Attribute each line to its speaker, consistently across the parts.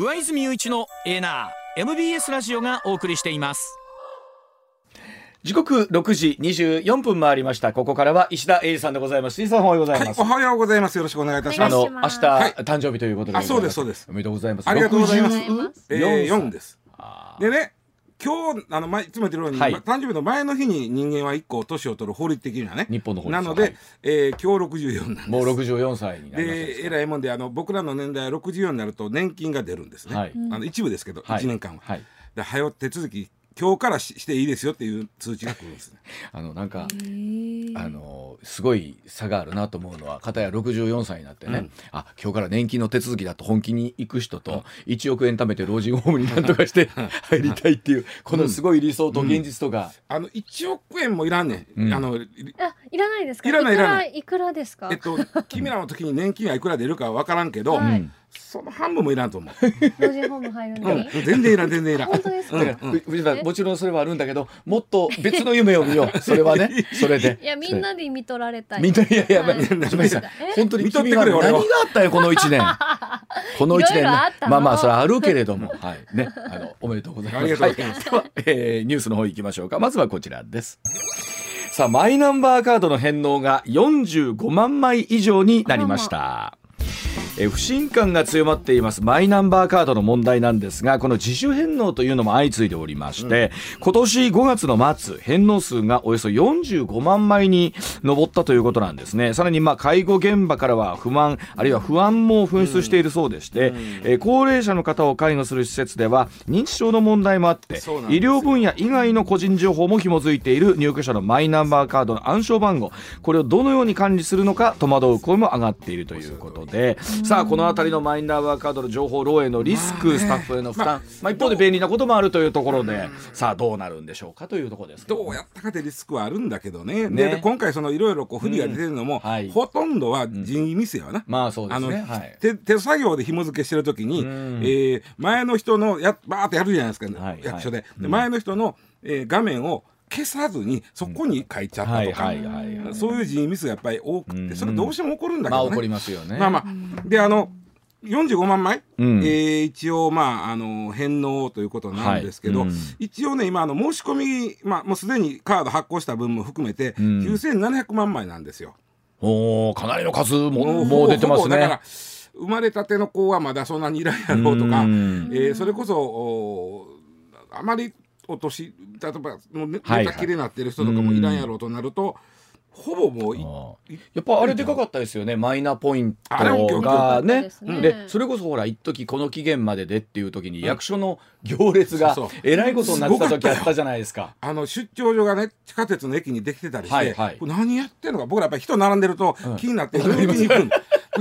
Speaker 1: 上泉雄一のエナー MBS ラジオがお送りしています。
Speaker 2: 時刻六時二十四分回りました。ここからは石田英二さんでございます。石田さんおはようございます、
Speaker 3: はい、おはようございます。よろしくお願いいたします。
Speaker 2: あの明日、
Speaker 3: はい。
Speaker 2: 誕生日ということで
Speaker 3: あそうですそうです。
Speaker 2: おめでとうございます。
Speaker 3: ありがとうございます。
Speaker 2: 64
Speaker 3: えー、4です。
Speaker 2: あ
Speaker 3: でね今日あの前いつも言ってるように、
Speaker 2: はい。
Speaker 3: ま誕生日の前の日に人間は一個年を取る法律的にはね。
Speaker 2: 日本の法律は。
Speaker 3: なので、
Speaker 2: はい。
Speaker 3: えー今日64なんです。
Speaker 2: もう六十四歳になりました。
Speaker 3: でえらいもんであの僕らの年代は64になると年金が出るんですね、
Speaker 2: はい。
Speaker 3: あの一部ですけど、
Speaker 2: はい。
Speaker 3: 1年間は、
Speaker 2: はい。
Speaker 3: で早う手続き今日からししていいですよっていう通知が来るんですね。
Speaker 2: あのなんかあのすごい差があるなと思うのは片や64歳になってね、
Speaker 3: うん。
Speaker 2: あ今日から年金の手続きだと本気に行く人と、1億円貯めて老人ホームになんとかして 入りたいっていうこのすごい理想と現実とが、
Speaker 3: あの1億円もいらんねん、
Speaker 2: うん。
Speaker 3: あの
Speaker 4: あ、いらないですか？
Speaker 3: いらないいらない。
Speaker 4: くらいくらですか？
Speaker 3: えっと君らの時に年金がいくら出るかは分からんけど、
Speaker 4: はい。
Speaker 2: うん
Speaker 3: その半分もいらんと思う、
Speaker 4: 老人ホーム入るのに。
Speaker 3: うん、全然いらん全然いらん。
Speaker 4: 本当ですか？
Speaker 2: 藤田さんもちろんそれはあるんだけどもっと別の夢を見よう。それはね。それで。
Speaker 4: いや、みんなで見とられたい。
Speaker 2: みんないやいや、
Speaker 4: はい。
Speaker 2: 藤林さん
Speaker 4: え？
Speaker 2: 本当に
Speaker 3: 見とって
Speaker 2: 君は。何があったよこの一年。この一年まあまあそれはあるけれども。はい。ね。あの おめでとうございます。
Speaker 3: ありがとうございます。
Speaker 2: はでは、えーニュースの方行きましょうか。まずはこちらです。さあマイナンバーカードの返納が45万枚以上になりましたえー不信感が強まっています。マイナンバーカードの問題なんですがこの自主返納というのも相次いでおりまして、今年5月の末返納数がおよそ45万枚に上ったということなんですね。さらにまあ介護現場からは不満あるいは不安も噴出しているそうでして、えー高齢者の方を介護する施設では認知症の問題もあって医療分野以外の個人情報も紐づいている入居者のマイナンバーカードの暗証番号これをどのように管理するのか戸惑う声も上がっているということでさあこの辺りのマイナンバーカードの情報漏洩のリスク、
Speaker 3: まあね
Speaker 2: スタッフへの負担、まあ、一方で便利なこともあるというところでさあどうなるんでしょうかというところですけ
Speaker 3: どうやったかってリスクはあるんだけどね。
Speaker 2: ね。
Speaker 3: でで今回そのいろいろこう不利が出てるのも、
Speaker 2: うん。はい。
Speaker 3: ほとんどは人為ミスやわな、
Speaker 2: まあそうですね。はい。
Speaker 3: 手手作業で紐付けしてる時に、
Speaker 2: ん。
Speaker 3: えー前の人のやバーってやるじゃないですか、
Speaker 2: はい
Speaker 3: 役所で,、
Speaker 2: はい
Speaker 3: で前の人の、えー画面を消さずにそこに書いちゃったとか、そういう人為ミスがやっぱり多くて、
Speaker 2: うん。
Speaker 3: それどうしても起こるんだけどね。
Speaker 2: まあ起こりますよね。
Speaker 3: まあまあ、であの45万枚、
Speaker 2: うん。
Speaker 3: えー一応まああの返納ということなんですけど、
Speaker 2: はいうん。
Speaker 3: 一応ね今あの申し込みまあもうすでにカード発行した分も含めて、
Speaker 2: うん。
Speaker 3: 9700万枚なんですよ。
Speaker 2: おーかなりの数も
Speaker 3: もう
Speaker 2: もう出てますね。
Speaker 3: だから生まれたての子はまだそんなにいらんやろうとか、
Speaker 2: うん。
Speaker 3: えーそれこそおあまりお年例えばもう寝たきりになってる人とかもいらんやろうとなると、ほぼもう
Speaker 2: やっぱあれでかかったですよねマイナポイントがね。
Speaker 4: ですね。
Speaker 2: でそれこそほら一時この期限まででっていう時に役所の行列がえらいことになってた時あったじゃないですか。
Speaker 3: あの出張所がね地下鉄の駅にできてたりして、
Speaker 2: はいはい。
Speaker 3: 何やってんのか。僕らやっぱり人並んでると
Speaker 2: うん。
Speaker 3: 気になって乗りに行くん、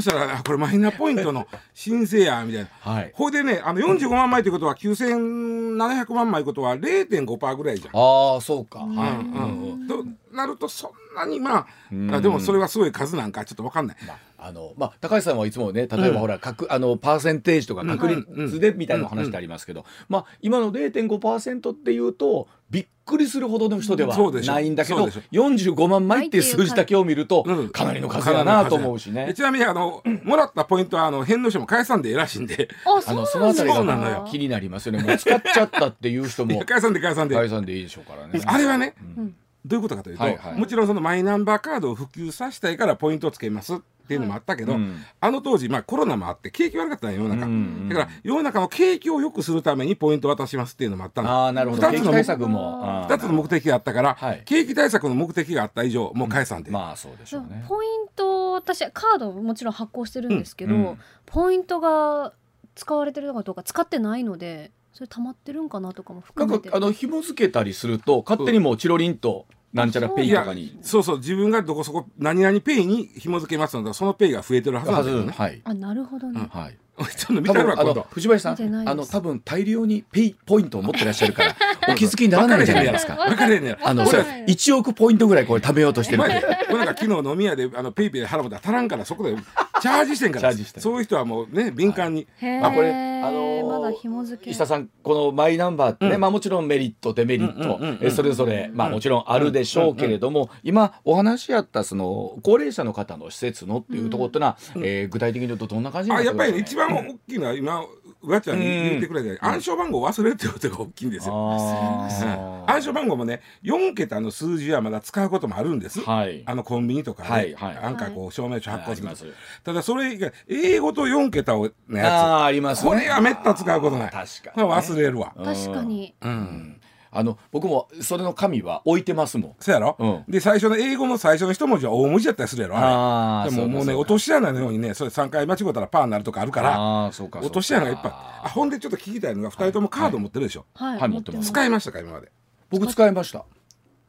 Speaker 3: そしたらあこれマイナポイントの申請やみたいな。
Speaker 2: はい。
Speaker 3: ほいでねあの45万枚ということは9700万枚ということは0.5%ぐらいじゃん。
Speaker 2: ああそうか。はい。
Speaker 3: うんうんとなるとそんなにまあでもそれはすごい数なんかちょっと分かんない。
Speaker 2: まああのまあ高橋さんはいつもね例えばほら、確あのパーセンテージとか確率でみたいな話ってありますけど、まあ今の0.5%っていうとびっくりするほどの人では
Speaker 3: そうでしょ。
Speaker 2: ないんだけど
Speaker 3: そうでしょ。
Speaker 2: 45万枚っていう数字だけを見ると
Speaker 3: うん。
Speaker 2: かなりの数だなと思うしね。
Speaker 3: で。ちなみにあのもらったポイントはあの返納書も返さんでええらしいんで
Speaker 4: あ、
Speaker 2: あのそのあたりが気になりますよね。もう使っちゃったっていう人
Speaker 3: い
Speaker 2: も
Speaker 3: や返さんで返さんで。
Speaker 2: 解散でいいでしょうからね。
Speaker 3: あれはね、
Speaker 4: うん
Speaker 3: どういうことかというと、
Speaker 2: はいはい。
Speaker 3: もちろんそのマイナンバーカードを普及させたいからポイントをつけますっていうのもあったけど、
Speaker 2: うん。
Speaker 3: あの当時、まあ、コロナもあって景気悪かったのよ世の中、
Speaker 2: うんうん
Speaker 3: だから世の中の景気を良くするためにポイントを渡しますっていうのもあったの。
Speaker 2: ああなるほど。
Speaker 3: 二つの
Speaker 2: 景気対策も。あー
Speaker 3: 2つの目的があったから、
Speaker 2: はい。
Speaker 3: 景気対策の目的があった以上もう返さん。で、
Speaker 2: まあそうでしょうね。
Speaker 4: ポイント私カードもちろん発行してるんですけど、
Speaker 2: うん。うん
Speaker 4: ポイントが使われてるのかどうか使ってないのでそれ溜まってるんかなとかも
Speaker 2: な
Speaker 4: 含めて。
Speaker 2: んかあの紐付けたりすると勝手にもうチロリンとなんちゃらペイとかに。
Speaker 3: そう。そう自分がどこそこ何々ペイに紐付けますのでそのペイが増えてるはずなん
Speaker 2: は
Speaker 3: だよね。
Speaker 2: ず。はい。
Speaker 4: あなるほどね、
Speaker 2: はい。
Speaker 3: ちょっと見たるわ今度。
Speaker 2: 藤林さんあの多分大量にペイポイントを持ってらっしゃるから お気づきにならないんじゃないですか。
Speaker 3: 分かれへんねや
Speaker 2: あのそれ
Speaker 4: わかんない
Speaker 2: 1億ポイントぐらいこれ貯めようとしてる
Speaker 3: お前これなんか昨日飲み屋であのペイペイで払うたら足らんからそこでチャージしてんから。
Speaker 2: チャージして
Speaker 3: そういう人はもうね敏感に、
Speaker 2: まあこれあのー
Speaker 4: まだ紐付け。
Speaker 2: 石田さんこのマイナンバーってね、
Speaker 3: うん。
Speaker 2: まあもちろんメリットデメリット、
Speaker 3: うんうんうんうん
Speaker 2: えそれぞれまあもちろんあるでしょうけれども、今お話あったその高齢者の方の施設のっていうところってのは、えー具体的に言うとどんな感じになんですか
Speaker 3: やっぱりね一番大きいのは今うわちゃん。に言ってくれて暗証番号忘れるってことが大きいんですよ。
Speaker 2: あ
Speaker 3: 暗証番号もね4桁の数字はまだ使うこともあるんです。
Speaker 2: はい。
Speaker 3: あのコンビニとかで、
Speaker 2: はいはい。
Speaker 3: なんかこう証明書発行する、
Speaker 2: はい
Speaker 3: ただそれ以外英語と4桁をのや
Speaker 2: あーあります
Speaker 3: つ
Speaker 2: ね。
Speaker 3: これはめった使うことない。
Speaker 2: 確かに。ね
Speaker 3: 忘れるわ。
Speaker 4: 確かに。
Speaker 3: うん
Speaker 2: あの僕もそれの紙は置いてますもん。
Speaker 3: そうやろ、
Speaker 2: うん。
Speaker 3: で最初の英語の最初の一文字は大文字だったりするやろあれ。でももうね落とし穴のようにねそれ3回間違ったらパーになるとかあるから
Speaker 2: ああそうか
Speaker 3: 落とし穴がいっぱい。あほんでちょっと聞きたいのが2人ともカード持ってるでしょ、
Speaker 4: はい、
Speaker 2: はい持ってます。
Speaker 3: 使いましたか今まで？
Speaker 2: 僕使いました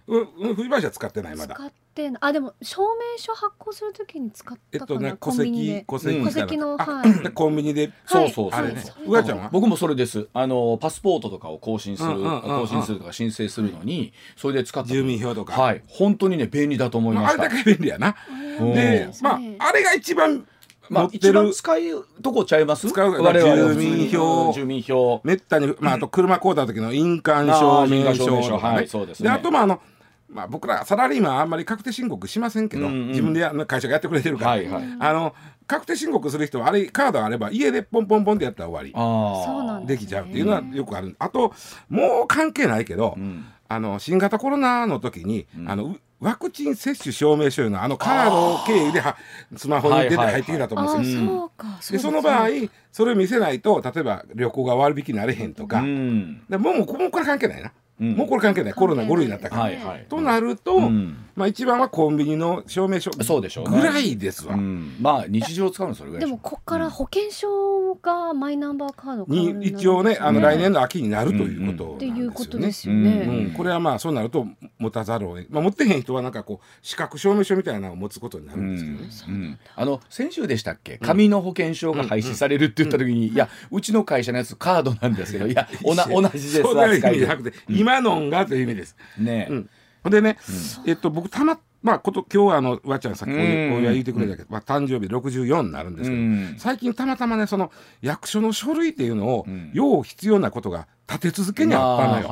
Speaker 3: うんうん藤林は使ってないまだ。
Speaker 4: 使ってんあでも証明書発行するときに使ったかな、
Speaker 3: えっとね戸
Speaker 4: コンビニで。
Speaker 3: 籍戸籍
Speaker 4: 戸籍の
Speaker 3: あ
Speaker 4: はい。
Speaker 3: で コンビニで
Speaker 2: そうそうそう。
Speaker 4: う
Speaker 3: うわちゃんは？
Speaker 2: 僕もそれです。あのパスポートとかを更新する、更新するとか申請するのにそれで使った。
Speaker 3: 住民票とか、
Speaker 2: はい。本当にね便利だと思いました。
Speaker 3: まああれだけ便利やな。
Speaker 2: うん
Speaker 3: でまああれが一番
Speaker 2: まあ一番
Speaker 3: る
Speaker 2: 使うとこちゃいます？
Speaker 3: 使う
Speaker 2: 我々は。
Speaker 3: 住民票。
Speaker 2: うん住民票。
Speaker 3: めったに、まあ、あと車買うた時の印鑑証明
Speaker 2: 書
Speaker 3: 書とかね。
Speaker 2: はいそうですね。
Speaker 3: あとまああのまあ、僕らサラリーマンはあんまり確定申告しませんけど、
Speaker 2: うん。うん
Speaker 3: 自分でや会社がやってくれてるから、
Speaker 2: はいはい。
Speaker 3: あの確定申告する人はあれカードあれば家でポンポンポンってやったら終わり。
Speaker 2: ああ
Speaker 4: そうなんだ
Speaker 3: できちゃうっていうのはよくある。あともう関係ないけど、
Speaker 2: うん。
Speaker 3: あの新型コロナの時に、
Speaker 2: うん。
Speaker 3: あのうワクチン接種証明書いうのあのカード経由ではスマホに出て
Speaker 2: はいはいはい。
Speaker 3: 入ってきたと
Speaker 4: あ
Speaker 3: 思うんです。よ。
Speaker 4: ーそうか。
Speaker 3: でその場合
Speaker 4: う
Speaker 3: それを見せないと例えば旅行が割引になれへんとか、
Speaker 2: うん。
Speaker 3: でもうもうこもうこれ関係ないな、
Speaker 2: うん。
Speaker 3: もうこれ関係ない。コロナ5類になったから。
Speaker 2: はいはい。
Speaker 3: となると、
Speaker 2: うん
Speaker 3: まあ、一番はコンビニの証明書
Speaker 2: そうでしょうね。
Speaker 3: ぐらいですわ。
Speaker 2: うん。まあ日常使うのそれぐらい
Speaker 4: でもこっから保険証がマイナンバーカード
Speaker 3: に一応ねあの
Speaker 2: うん
Speaker 3: 来年の秋になるということ
Speaker 4: っていうこと
Speaker 3: なんですよね。これはまあそうなると持たざるを得、まあ、持ってへん人はなんかこう資格証明書みたいなのを持つことになるんですけどね。
Speaker 2: うん、あの先週でしたっけ？紙の保険証が廃止されるって言った時に、いやうちの会社のやつカードなんですけどいやおな同じです扱いで。
Speaker 3: 味じゃなくて、今のんがという意味です。
Speaker 2: ね、
Speaker 3: うんでね、えっと僕たままあこと今日はあのわっちゃんさっきお祝い言ってくれたけど、まあ、誕生日64になるんですけど、
Speaker 2: うん。
Speaker 3: 最近たまたまねその役所の書類っていうのを、
Speaker 2: ん。
Speaker 3: よう必要なことが立て続けにあったのよ。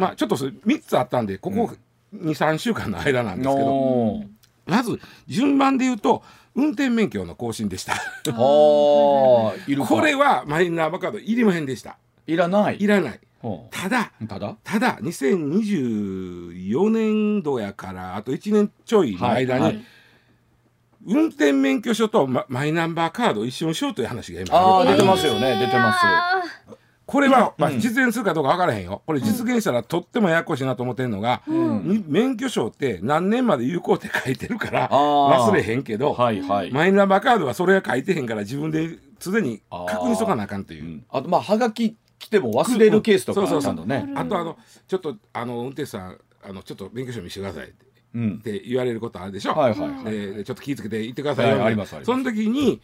Speaker 2: まあ
Speaker 3: ちょっとそれ3つあったんでここ23週間の間なんですけど、まず順番で言うと運転免許の更新でした。これはマイナンバーカードいりませんでした。
Speaker 2: いらない。
Speaker 3: いらない。
Speaker 2: ほ
Speaker 3: ただ
Speaker 2: うただ？
Speaker 3: ただ2024年度やからあと1年ちょいの間に、
Speaker 2: はい。はい
Speaker 3: 運転免許証とママイナンバーカードを一緒にしようという話が今
Speaker 2: 出てますよね。出てます。
Speaker 4: あ
Speaker 3: これは、まあ、
Speaker 2: うん
Speaker 3: 実現するかどうか分からへんよ。これ実現したらとってもややこしいなと思ってるのが、に免許証って何年まで有効って書いてるから忘れへんけど、
Speaker 2: はいはい、
Speaker 3: マイナンバーカードはそれが書いてへんから自分ですでに確認しとかなあかんという。う。
Speaker 2: ん。あとまあはがき来ても忘れるケースとか
Speaker 3: そうそうそう。
Speaker 2: ちゃんとね。
Speaker 3: あとあのちょっとあの運転手さんあのちょっと免許証見せてくださいって。
Speaker 2: うん。
Speaker 3: って言われることあるでしょ？
Speaker 2: はいはいはい
Speaker 3: ででちょっと気ぃつけて行ってくださいよ、
Speaker 2: はい。
Speaker 3: その時に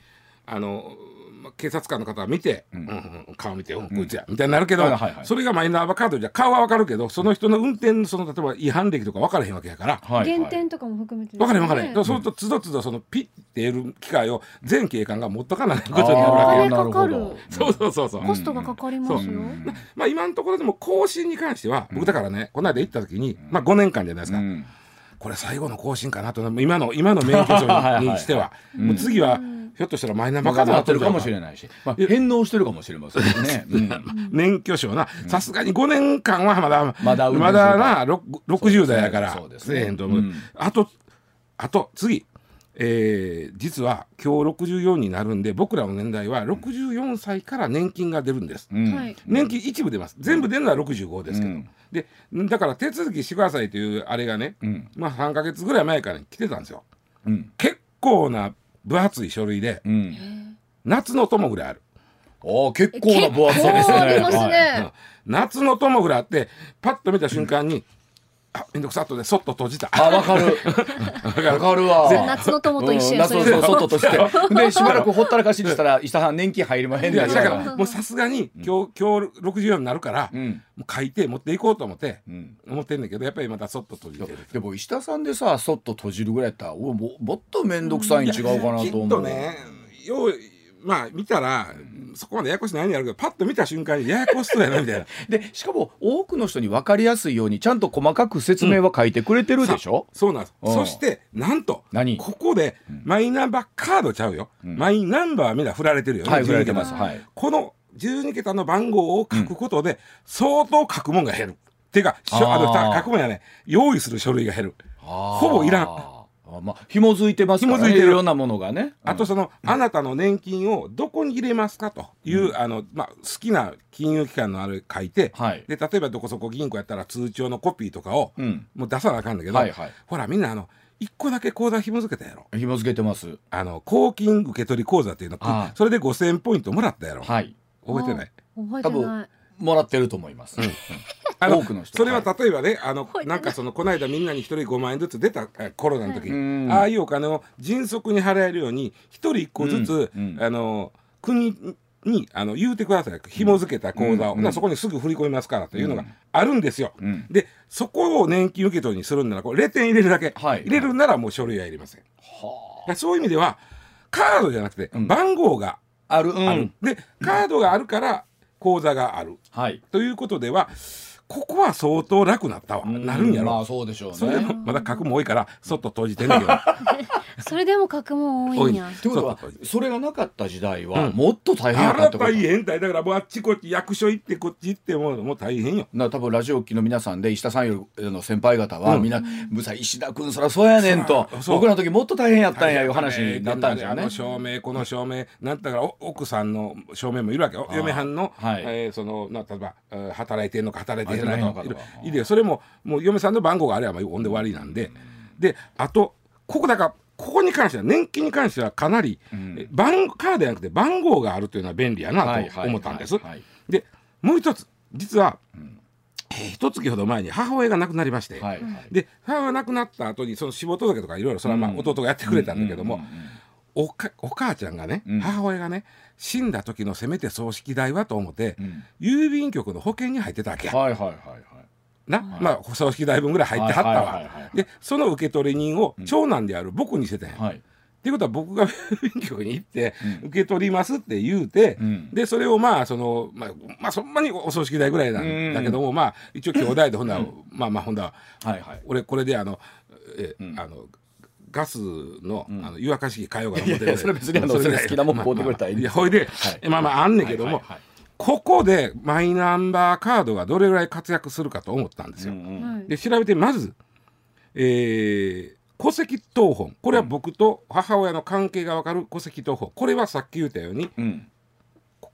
Speaker 3: あのま警察官の方が見て、
Speaker 2: ん。
Speaker 3: うんうんうん顔見て、うん。こいつやみたいになるけど、
Speaker 2: はいはいはい。
Speaker 3: それがマイナンバーカードじゃ顔は分かるけどその人の運転のその例えば違反歴とか分からへんわけやから。
Speaker 2: はいはい。
Speaker 4: 減点とかも含めてね。
Speaker 3: 分かれへん分かれへん、そうするとつどつどそのピッてやる機械を全警官が持っとかないことになるわけよ
Speaker 4: かかる。
Speaker 3: そうそうそうそう、
Speaker 4: コストがかかりますよ。
Speaker 3: まあ今のところでも更新に関しては僕だからねこの間行った時に、まあ5年間じゃないですか、
Speaker 2: うん。
Speaker 3: これ最後の更新かなと今の今の免許証
Speaker 2: は。いはい
Speaker 3: にしてはもう次はひょっとしたらマイナンバーカード
Speaker 2: なってるかも。しれないし、まあ、返納してるかもしれませんね。うん。
Speaker 3: 免許証な。さすがに5年間はまだ
Speaker 2: まだ
Speaker 3: まだなろ60代やから。
Speaker 2: そうですね。
Speaker 3: せえへんと思う、
Speaker 2: うん。
Speaker 3: あとあと次。えー実は今日64になるんで僕らの年代は64歳から年金が出るんです、
Speaker 2: うん。
Speaker 4: はい。
Speaker 3: 年金一部出ます。全部出るのは65ですけど、
Speaker 2: うん。
Speaker 3: でだから手続きしてくださいというあれがね、
Speaker 2: うん。
Speaker 3: まあ3か月ぐらい前から来てたんですよ。
Speaker 2: うん。
Speaker 3: 結構な分厚い書類で
Speaker 2: うん。
Speaker 3: 夏の友ぐらいある、
Speaker 2: おー結構な分厚さですね。い。
Speaker 3: うん。夏の友ぐらいあってパッと見た瞬間に、あめんどくさっとでそっと閉じた
Speaker 2: あ、わかる。わかるわ。
Speaker 4: 夏の友と一緒
Speaker 2: うん
Speaker 4: や
Speaker 2: 夏の外として。で、しばらくほったらかしにしたら、石田さん年金入りまへんねん
Speaker 3: いやだからもうさすがに今日今日64になるから、
Speaker 2: うん。
Speaker 3: もう書いて持っていこうと思って、
Speaker 2: うん。
Speaker 3: 思ってんだけどやっぱりまたそっと閉じてる
Speaker 2: でも石田さんでさそっと閉じるぐらいやったらおももっと面倒くさいに違うかな
Speaker 3: きっ
Speaker 2: と思う。
Speaker 3: とねようまあ見たらそこまでややこしないんやるけどパッと見た瞬間にややこしそうやなみたいな。
Speaker 2: でしかも多くの人に分かりやすいようにちゃんと細かく説明は書いてくれてるでしょ、
Speaker 3: そうなんです。
Speaker 2: うん。
Speaker 3: そしてなんと
Speaker 2: 何？
Speaker 3: ここでマイナンバーカードちゃうよ、マイナンバーはみんな振られてるよね、
Speaker 2: はい振られてます。はい。
Speaker 3: この12桁の番号を書くことで、相当書くもんが減る。っていうか、しょあ書くもんやね、用意する書類が減る。ほぼいらん
Speaker 2: あーまあ紐づいてますからね
Speaker 3: 紐づいてる。
Speaker 2: いろんなものがね。
Speaker 3: あとその、あなたの年金をどこに入れますかという、あの、まあ、好きな金融機関のあれ書いて、
Speaker 2: はい。
Speaker 3: で、例えばどこそこ銀行やったら通帳のコピーとかを、
Speaker 2: うん。
Speaker 3: もう出さなあかんだけど、
Speaker 2: はいはい。
Speaker 3: ほら、みんなあの、一個だけ口座紐付けたやろ。
Speaker 2: 紐付けてます。
Speaker 3: あの、公金受取口座っていうのそれで5000ポイントもらったやろ。
Speaker 2: はい。
Speaker 3: 覚えてない？
Speaker 4: 覚えてない
Speaker 2: もらってると思います、うん
Speaker 3: あの
Speaker 2: 多くの人。
Speaker 3: それは例えばね、あの
Speaker 4: な。
Speaker 3: んかそのこの間みんなに一人5万円ずつ出たえコロナの時、
Speaker 2: うん。
Speaker 3: ああいうお金を迅速に払えるように一人一個ずつ、
Speaker 2: うんうん。
Speaker 3: あの国にあの言うてください。紐付けた口座を、
Speaker 2: うん
Speaker 3: なそこにすぐ振り込みますからというのがあるんですよ。
Speaker 2: うん。
Speaker 3: でそこを年金受け取りにするんならこれ0点入れるだけ、
Speaker 2: はい。
Speaker 3: 入れるならもう書類はいりません。だからそういう意味ではカードじゃなくて
Speaker 2: うん。
Speaker 3: 番号が
Speaker 2: ある。うん。
Speaker 3: ある、でカードがあるから口座がある。
Speaker 2: はい。
Speaker 3: ということではここは相当楽なったわ、なるんやろ、
Speaker 2: まあそうでしょう
Speaker 3: それでも
Speaker 2: ね
Speaker 3: まだ書くも多いからそっと閉じてんだけど。
Speaker 4: それでも書くもん多いんや。
Speaker 2: ってことは
Speaker 3: そ
Speaker 2: れがなかった時代は
Speaker 3: うん。
Speaker 2: もっと大変やったってこと？
Speaker 3: 大変だよだからもうあっちこっち役所行ってこっち行ってもうもう大変よ。
Speaker 2: な多分ラジオ機の皆さんで石田さんよりの先輩方は、
Speaker 3: うん。
Speaker 2: みんな「むさ石田君そらそうやねん」と僕らの時もっと大変やったんやいう話になったんですよね。
Speaker 3: あの。証明この証明なんだからお奥さんの証明もいるわけよ。嫁はんの、
Speaker 2: はい。
Speaker 3: えーそのな例えばえー働いてんのか働いてへんのか
Speaker 2: 働いて
Speaker 3: とか
Speaker 2: んのかとか
Speaker 3: いるいるよ。それももう嫁さんの番号があればほんで終わりなんで。であとここだからここに関しては年金に関してはかなり、
Speaker 2: ん。
Speaker 3: え番カードじゃなくて番号があるというのは便利やなと思ったんです。でもう一つ実は、えー一月ほど前に母親が亡くなりまして、
Speaker 2: はいはい。
Speaker 3: で母親が亡くなった後にその死亡届とかいろいろそれはまあ
Speaker 2: うん。
Speaker 3: 弟がやってくれたんだけども、
Speaker 2: うんうんうん
Speaker 3: おかお母ちゃんがね、
Speaker 2: うん。
Speaker 3: 母親がね死んだ時のせめて葬式代はと思って、
Speaker 2: うん。
Speaker 3: 郵便局の保険に入ってたわけや、
Speaker 2: はいはいはいはい。
Speaker 3: な、まあ葬式代分ぐらい入ってはったわ、
Speaker 2: はいはいはいはい。
Speaker 3: でその受取人を長男である僕にしてたん。や、
Speaker 2: はい。
Speaker 3: っていうことは僕が 郵便局に行って
Speaker 2: うん。
Speaker 3: 受け取りますって言うて、
Speaker 2: うん。
Speaker 3: でそれをまあそのまあまあそんなにお葬式代ぐらいなんだけども、まあ一応兄弟でほんなら、まあまあほんだら
Speaker 2: はいはい。
Speaker 3: 俺これであのえ、
Speaker 2: ん。
Speaker 3: あのガスの,、
Speaker 2: ん。
Speaker 3: あの湯沸かし器買おうかと思って
Speaker 2: それ別に好きなもん買うてくれたらいいんで
Speaker 3: ほいで、
Speaker 2: はい。
Speaker 3: まあまああんねんけども、ここでマイナンバーカードがどれぐらい活躍するかと思ったんですよ。
Speaker 2: うんうん
Speaker 4: はい。
Speaker 3: で調べてまず、えー戸籍謄本。これは僕と母親の関係が分かる戸籍謄本。これはさっき言ったように
Speaker 2: うん。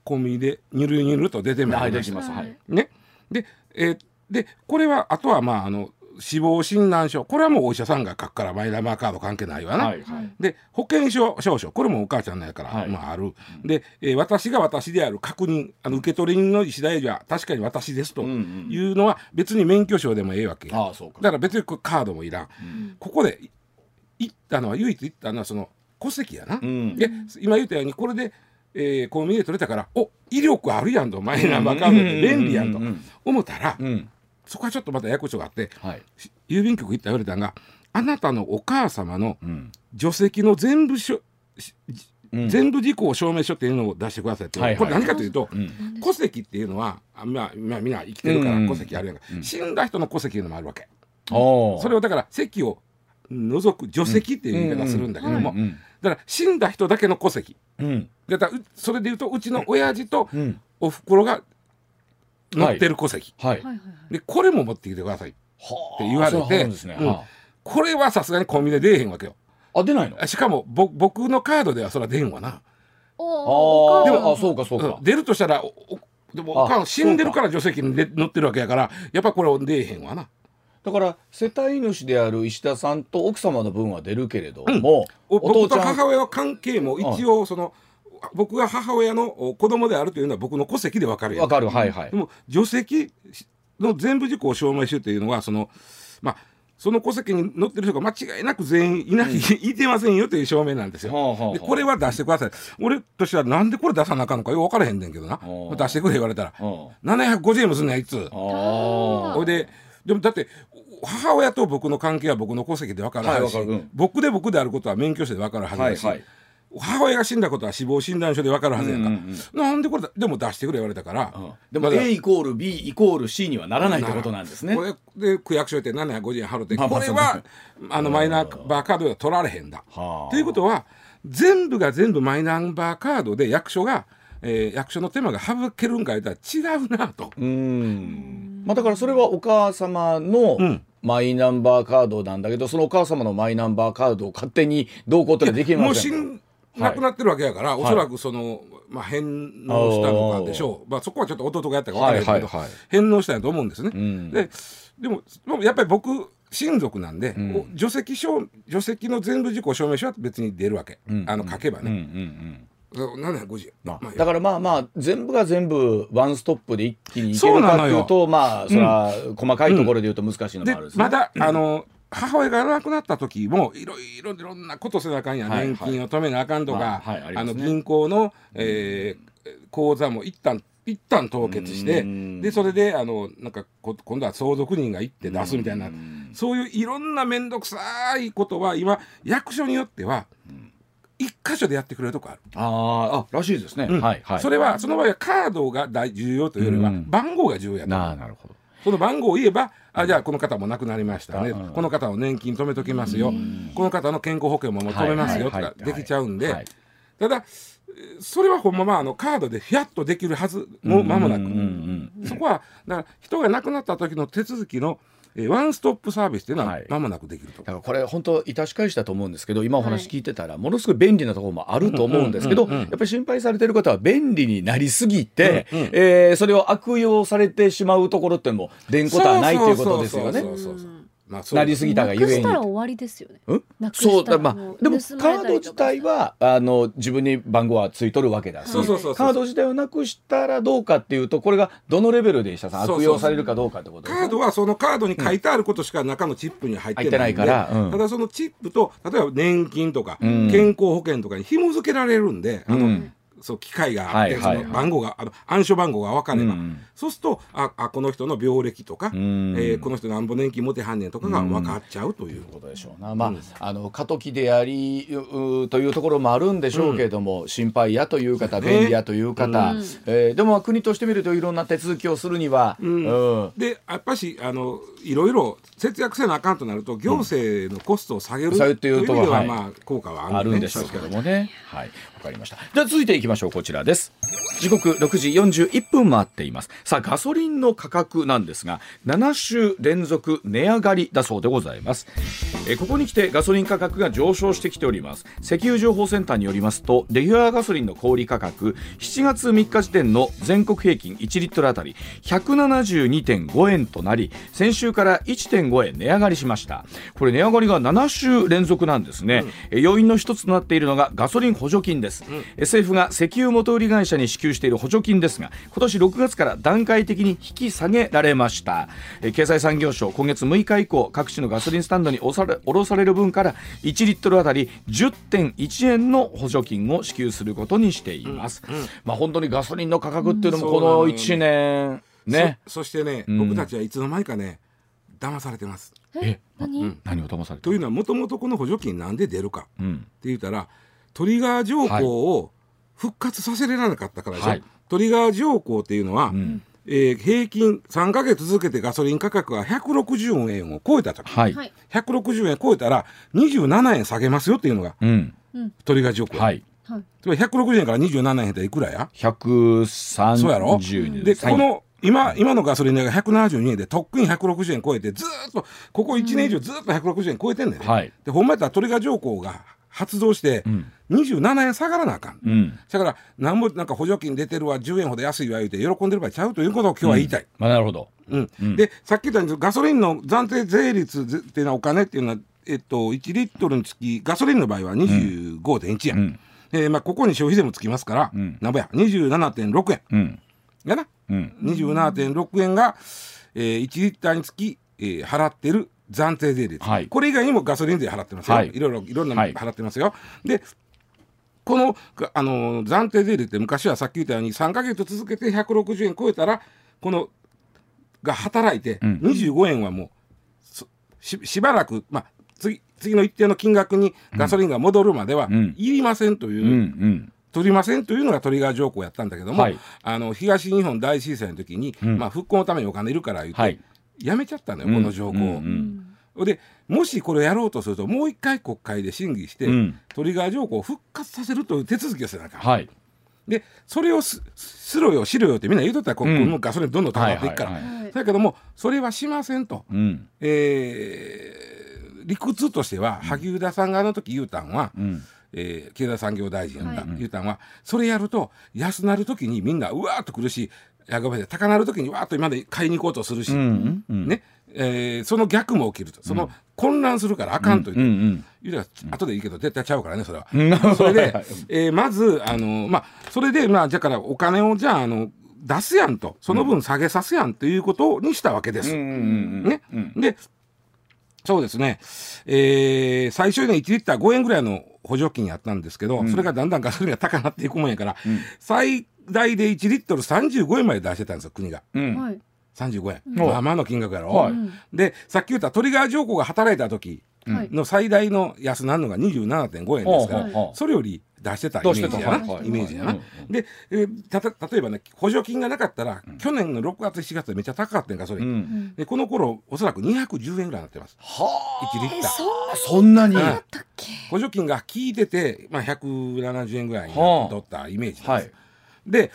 Speaker 3: 込みでニュルニュルと出てまいりま
Speaker 2: す。はい。
Speaker 3: ね、で,、えーでこれはあとはまああの死亡診断書。これはもうお医者さんが書くからマイナンバーカード関係ないわな。
Speaker 2: はいはい。
Speaker 3: で保険証証書。これもお母ちゃんのやから、
Speaker 2: はい。
Speaker 3: まあ、ある、で、えー私が私である確認あの受け取り人の意思大事は確かに私ですと
Speaker 2: うんうん。
Speaker 3: いうのは別に免許証でもええわけ、
Speaker 2: ああそうか。
Speaker 3: だから別にカードもいらん、
Speaker 2: ん。
Speaker 3: ここでい行ったのは唯一行ったのはその戸籍やな、
Speaker 2: うん。
Speaker 3: で今言ったようにこれで、えー、公民で取れたからお威力あるやんとマイナンバーカードで。便利やんと
Speaker 2: うんうんうん
Speaker 3: 思ったら、
Speaker 2: うん
Speaker 3: そこはちょっとまたややこしいがあって
Speaker 2: はい。
Speaker 3: し郵便局行ったら言われたんがあなたのお母様の
Speaker 2: うん。
Speaker 3: 除籍の全部しょ、し
Speaker 2: うん。
Speaker 3: 全部事項証明書っていうのを出してくださいって、
Speaker 2: はいはい。
Speaker 3: これ何かというと、
Speaker 2: うん。
Speaker 3: 戸籍っていうのはあまあ、まあ、みんな生きてるから
Speaker 2: うん。
Speaker 3: 戸籍あるやんか、
Speaker 2: うん。
Speaker 3: 死んだ人の戸籍いうのもあるわけ、それをだから籍を除く除籍っていう言い方するんだけども、
Speaker 2: うん。
Speaker 3: だから死んだ人だけの戸籍。
Speaker 2: うん。
Speaker 3: だからうそれでいうとうちの親父と
Speaker 2: うん。
Speaker 3: おふくろが乗ってる戸籍、
Speaker 2: はい。
Speaker 4: はい
Speaker 3: でこれも持ってきてください。
Speaker 2: はあ
Speaker 3: って言われて
Speaker 2: そうなんですね。
Speaker 3: うん。
Speaker 2: は
Speaker 3: これはさすがにコンビニで出えへんわけよ。
Speaker 2: ああ出ないの？
Speaker 3: しかもぼ僕のカードではそれは出へんわな。
Speaker 2: あ
Speaker 4: お
Speaker 2: でもあそうかそうか。
Speaker 3: うん。出るとしたらおおでもおか死んでるから除籍にで乗ってるわけやからやっぱこれは出えへんわな。
Speaker 2: だから世帯主である石田さんと奥様の分は出るけれども、
Speaker 3: お
Speaker 2: お父
Speaker 3: 僕と
Speaker 2: ちゃん
Speaker 3: 母親の関係も一応その僕が母親のお子供であるというのは僕の戸籍で分かるやん。
Speaker 2: わかる。はいはい。
Speaker 3: でも除籍の全部事項を証明書というのはそのまあその戸籍に載ってる人が間違いなく全員いない、いてませんよという証明なんですよ。
Speaker 2: はあはあはあ
Speaker 3: でこれは出してください。俺としてはなんでこれ出さなあかんのかよく分からへんねんけどな。
Speaker 2: おう。
Speaker 3: 出してくれ言われたら。
Speaker 2: う。ん
Speaker 3: 750円もすんねんあいつ。
Speaker 2: ああ
Speaker 3: ほいででもだって母親と僕の関係は僕の戸籍で分かるはずし、
Speaker 2: はいん。
Speaker 3: 僕で僕であることは免許証で分かるはずだし、
Speaker 2: はいはい
Speaker 3: 母親が死んだことは死亡診断書で分かるはずやんか、
Speaker 2: うんうん
Speaker 3: なんでこれだでも出してくれ言われたから、
Speaker 2: うん。でも
Speaker 3: まだ
Speaker 2: A イコール B イコール C にはならないってことなんですね。
Speaker 3: これで区役所で750円払って、
Speaker 2: まあまあ
Speaker 3: これはあのマイナンバーカードでは取られへんだ。
Speaker 2: はあ。
Speaker 3: ということは全部が全部マイナンバーカードで役所が、えー役所の手間が省けるんか言ったら違うなと。
Speaker 2: うん。まあだからそれはお母様の
Speaker 3: うん。
Speaker 2: マイナンバーカードなんだけどそのお母様のマイナンバーカードを勝手にどうこうってのはできま
Speaker 3: もう死
Speaker 2: せん
Speaker 3: ん亡くなってるわけやから、おそらくその、まあ、返納したのかでしょう、まあ、そこはちょっと弟がやったか分からないけど、
Speaker 2: はいはい。はい
Speaker 3: 返納したんやと思うんですね。
Speaker 2: ん。
Speaker 3: ででもやっぱり僕親族なんで、
Speaker 2: ん。
Speaker 3: お除籍証除籍の全部事項証明書は別に出るわけ、
Speaker 2: ん。
Speaker 3: あの書けば
Speaker 2: うんうんう
Speaker 3: ね、
Speaker 2: ん。
Speaker 3: そう750円、
Speaker 2: まあ、
Speaker 3: まあ
Speaker 2: だからまあまあ全部が全部ワンストップで一気にいけるかっていうとまあそれは細かいところで言うと難しいのも
Speaker 3: で
Speaker 2: あるんですね
Speaker 3: まだ、あの母親が亡くなった時もいろいろいろんなことせなあかんやん、
Speaker 2: はい
Speaker 3: 年金を止めなあかんとか、
Speaker 2: まあは
Speaker 3: 銀行の、えー口座も一旦一旦凍結して
Speaker 2: うん。
Speaker 3: でそれであのなんかこ今度は相続人が行って出すみたいな。そういういろんな面倒くさいことは今役所によっては一箇所でやってくれるとこある。
Speaker 2: あーあらしいですね、
Speaker 3: うん。
Speaker 2: はいはい。
Speaker 3: それはその場合はカードが大重要というよりは
Speaker 2: うん。
Speaker 3: 番号が重要やと。
Speaker 2: なあなるほど。
Speaker 3: その番号を言えば、あじゃあこの方も亡くなりましたね、
Speaker 2: うん。
Speaker 3: この方の年金止めときますよ、この方の健康保険も止めますよ。とかできちゃうんで、
Speaker 2: はい。
Speaker 3: ただ、えーそれはほんままあのカードでヒャッとできるはずも間もなく、
Speaker 2: うんうんうん。
Speaker 3: そこはだから人が亡くなった時の手続きの、えーワンストップサービスっていうのは
Speaker 2: はい。
Speaker 3: 間もなくできると。
Speaker 2: だからこれ本当致し返したと思うんですけど今お話聞いてたらものすごい便利なところもあると思うんですけどやっぱり心配されてる方は便利になりすぎて、
Speaker 3: うんうん
Speaker 2: えーそれを悪用されてしまうところっても出んことはないということですよね。
Speaker 3: そう。そうそうそうまあ
Speaker 2: なりすぎたがゆえに。
Speaker 4: なくしたら終わりで
Speaker 2: そうだまあでもカード自体はあの自分に番号はついとるわけだし。
Speaker 3: そうそうそうそう
Speaker 2: カード自体をなくしたらどうかっていうとこれがどのレベルで石田さん悪用されるかどうかってことですね。
Speaker 3: カードはそのカードに書いてあることしか中のチップには入ってないんで
Speaker 2: 入ってないから。うん。
Speaker 3: ただそのチップと例えば年金とか
Speaker 2: うん。
Speaker 3: 健康保険とかに紐付けられるんで、あの
Speaker 2: うん
Speaker 3: そう機械があって、その番号があの暗証番号が分かれば、
Speaker 2: うん
Speaker 3: そうするとああこの人の病歴とか、
Speaker 2: ん。
Speaker 3: えーこの人なんぼ年金持てはんねんとかが分かっちゃうという。
Speaker 2: ことでしょうな、まああの過渡期でありうというところもあるんでしょうけれども、心配やという方、
Speaker 3: ね。
Speaker 2: 便利やという方、
Speaker 4: うん。
Speaker 2: えーでも国としてみるといろんな手続きをするには、
Speaker 3: うん。
Speaker 2: うん。
Speaker 3: でやっぱしあのいろいろ節約せなあかんとなると行政のコストを下げる、
Speaker 2: 下げるっていうと
Speaker 3: 意味では、
Speaker 2: はい。
Speaker 3: まあ効果は
Speaker 2: あ
Speaker 3: ある,、
Speaker 2: るんですけどもね。はい、わかりました。じゃあ続いていきましょう。こちらです。時刻6時41分回っています。さあ、ガソリンの価格なんですが、7週連続値上がりだそうでございます。えーここに来てガソリン価格が上昇してきております。石油情報センターによりますと、レギュラーガソリンの小売価格、7月3日時点の全国平均1リットルあたり172.5円となり、先週から1.5円値上がりしました。これ値上がりが7週連続なんですね。え要因の一つとなっているのがガソリン補助金です。え政府が石油元売り会社に支給している補助金ですが、今年6月から段階的に引き下げられました。え経済産業省今月6日以降、各地のガソリンスタンドに卸される分から1リットルあたり10.1円の補助金を支給することにしています。まあ本当にガソリンの価格っていうのもこの1年ね。
Speaker 3: そそしてね、
Speaker 2: ん
Speaker 3: 僕たちはいつの間にかね騙されてます。
Speaker 2: え
Speaker 4: 何、
Speaker 3: うん
Speaker 2: 何を騙されて
Speaker 3: というのはもともとこの補助金なんで出るかって
Speaker 2: うん。
Speaker 3: 言ったらトリガー条項を復活させられなかったからでしょ、
Speaker 2: はい。
Speaker 3: トリガー条項っていうのは、
Speaker 2: ん。
Speaker 3: えー平均3か月続けてガソリン価格が160円を超えたと
Speaker 2: はい。
Speaker 4: はい。
Speaker 3: 160円超えたら27円下げますよっていうのが
Speaker 2: うん。
Speaker 3: トリガー条項、
Speaker 2: はい。
Speaker 4: はい。
Speaker 3: つまり160円から27円っていくらや
Speaker 2: ？130
Speaker 3: そうやろ？で
Speaker 2: はい。
Speaker 3: この今今のガソリン代が172円でとっくに160円超えてずーっとここ1年以上ずーっと160円超えてんねんね、
Speaker 2: はい。
Speaker 3: でほんまやったらトリガー条項が発動して
Speaker 2: ん
Speaker 3: 27円下がらなあかん、
Speaker 2: うん。
Speaker 3: だからなんもなんか補助金出てるわ10円ほど安いわ言うて喜んでる場合ちゃうということを今日は言いたい、
Speaker 2: まあ、なるほど。
Speaker 3: うん。
Speaker 2: うん。
Speaker 3: でさっき言ったようにガソリンの暫定税率ぜっていうのはお金っていうのは、えっと、1リットルにつきガソリンの場合は25.1円、
Speaker 2: うん。
Speaker 3: えーまあ、ここに消費税もつきますから、
Speaker 2: うん。
Speaker 3: なんぼや27.6円。
Speaker 2: うん。
Speaker 3: やな。
Speaker 2: うん。
Speaker 3: 27.6円が、えー、1リッターにつき、えー払ってる暫定税率、
Speaker 2: はい。
Speaker 3: これ以外にもガソリン税払ってますよ、
Speaker 2: はい。
Speaker 3: い、ろいろいろんなの
Speaker 2: はい。
Speaker 3: 払ってますよ、でこの、があのー暫定税率って昔はさっき言ったように3か月続けて160円超えたらこのが働いて
Speaker 2: うん
Speaker 3: 25円はもうそししばらく、まあ、次次の一定の金額にガソリンが戻るまでは
Speaker 2: うん
Speaker 3: いりませんという、
Speaker 2: うん。うん。
Speaker 3: 取りませんというのがトリガー条項やったんだけども、
Speaker 2: はい
Speaker 3: あの東日本大震災の時に、
Speaker 2: うん
Speaker 3: まあ、復興のためにお金いるから言って、
Speaker 2: はい
Speaker 3: やめちゃったのよ、
Speaker 2: うん
Speaker 3: この条項を。
Speaker 2: うんうん
Speaker 3: でもしこれをやろうとするともう一回国会で審議して、
Speaker 2: うん。
Speaker 3: トリガー条項を復活させるという手続きをせなあかん、
Speaker 2: はい。
Speaker 3: でそれをすすろよしろよってみんな言うとったらこう、
Speaker 2: うん。
Speaker 3: もうガソリンどんどん高まっていくから、
Speaker 2: はいはい
Speaker 4: はい。
Speaker 3: だけどもそれはしませんと、
Speaker 2: うん。
Speaker 3: えー理屈としては萩生田さんがあの時言うたんは、
Speaker 2: うん。
Speaker 3: えー経済産業大臣やった、
Speaker 4: はい。
Speaker 3: 言うたんはそれやると安なる時にみんなうわーっと来るしいやごめんなさい。高なる時にわーっと今まで買いに行こうとするし、
Speaker 2: うんうん
Speaker 3: ね。えーその逆も起きると。その、混乱するからあかんという、
Speaker 2: うんうん。
Speaker 3: 言うたら後でいいけど絶対ちゃうからねそれは。
Speaker 2: うん
Speaker 3: それで、えーまずあのまあそれでまあじゃからお金をじゃああの出すやんと。その分下げさすやんということにしたわけです。
Speaker 2: うんうんうん
Speaker 3: ね
Speaker 2: うん。
Speaker 3: でそうですね、えー最初に1リッター5円ぐらいの補助金やったんですけど、それがだんだんガソリンが高くなっていくもんやから、最大で1リットル35円まで出してたんですよ国が。
Speaker 2: うん。
Speaker 4: はい。
Speaker 3: 35円、
Speaker 2: ん
Speaker 3: まあまあの金額やろ、
Speaker 2: はい。
Speaker 3: でさっき言ったトリガー条項が働いた時
Speaker 4: はい。
Speaker 3: の最大の安なるのが27.5円ですから、
Speaker 2: ほうほうほう
Speaker 3: それより出してたイメージやな、
Speaker 2: はいはい
Speaker 3: イメージやな、
Speaker 2: うん
Speaker 3: で、えーたと例えばね補助金がなかったら、去年の6月7月でめっちゃ高かったんかそれ、
Speaker 2: うん。
Speaker 3: でこの頃おそらく210円ぐらいになってます。
Speaker 2: は
Speaker 3: 1リッター。
Speaker 4: えそんな
Speaker 2: あそんなに？
Speaker 3: 補助金が効いてて、まあ、170円ぐらいに
Speaker 2: はあ。
Speaker 3: 取ったイメージです、
Speaker 2: はい
Speaker 3: で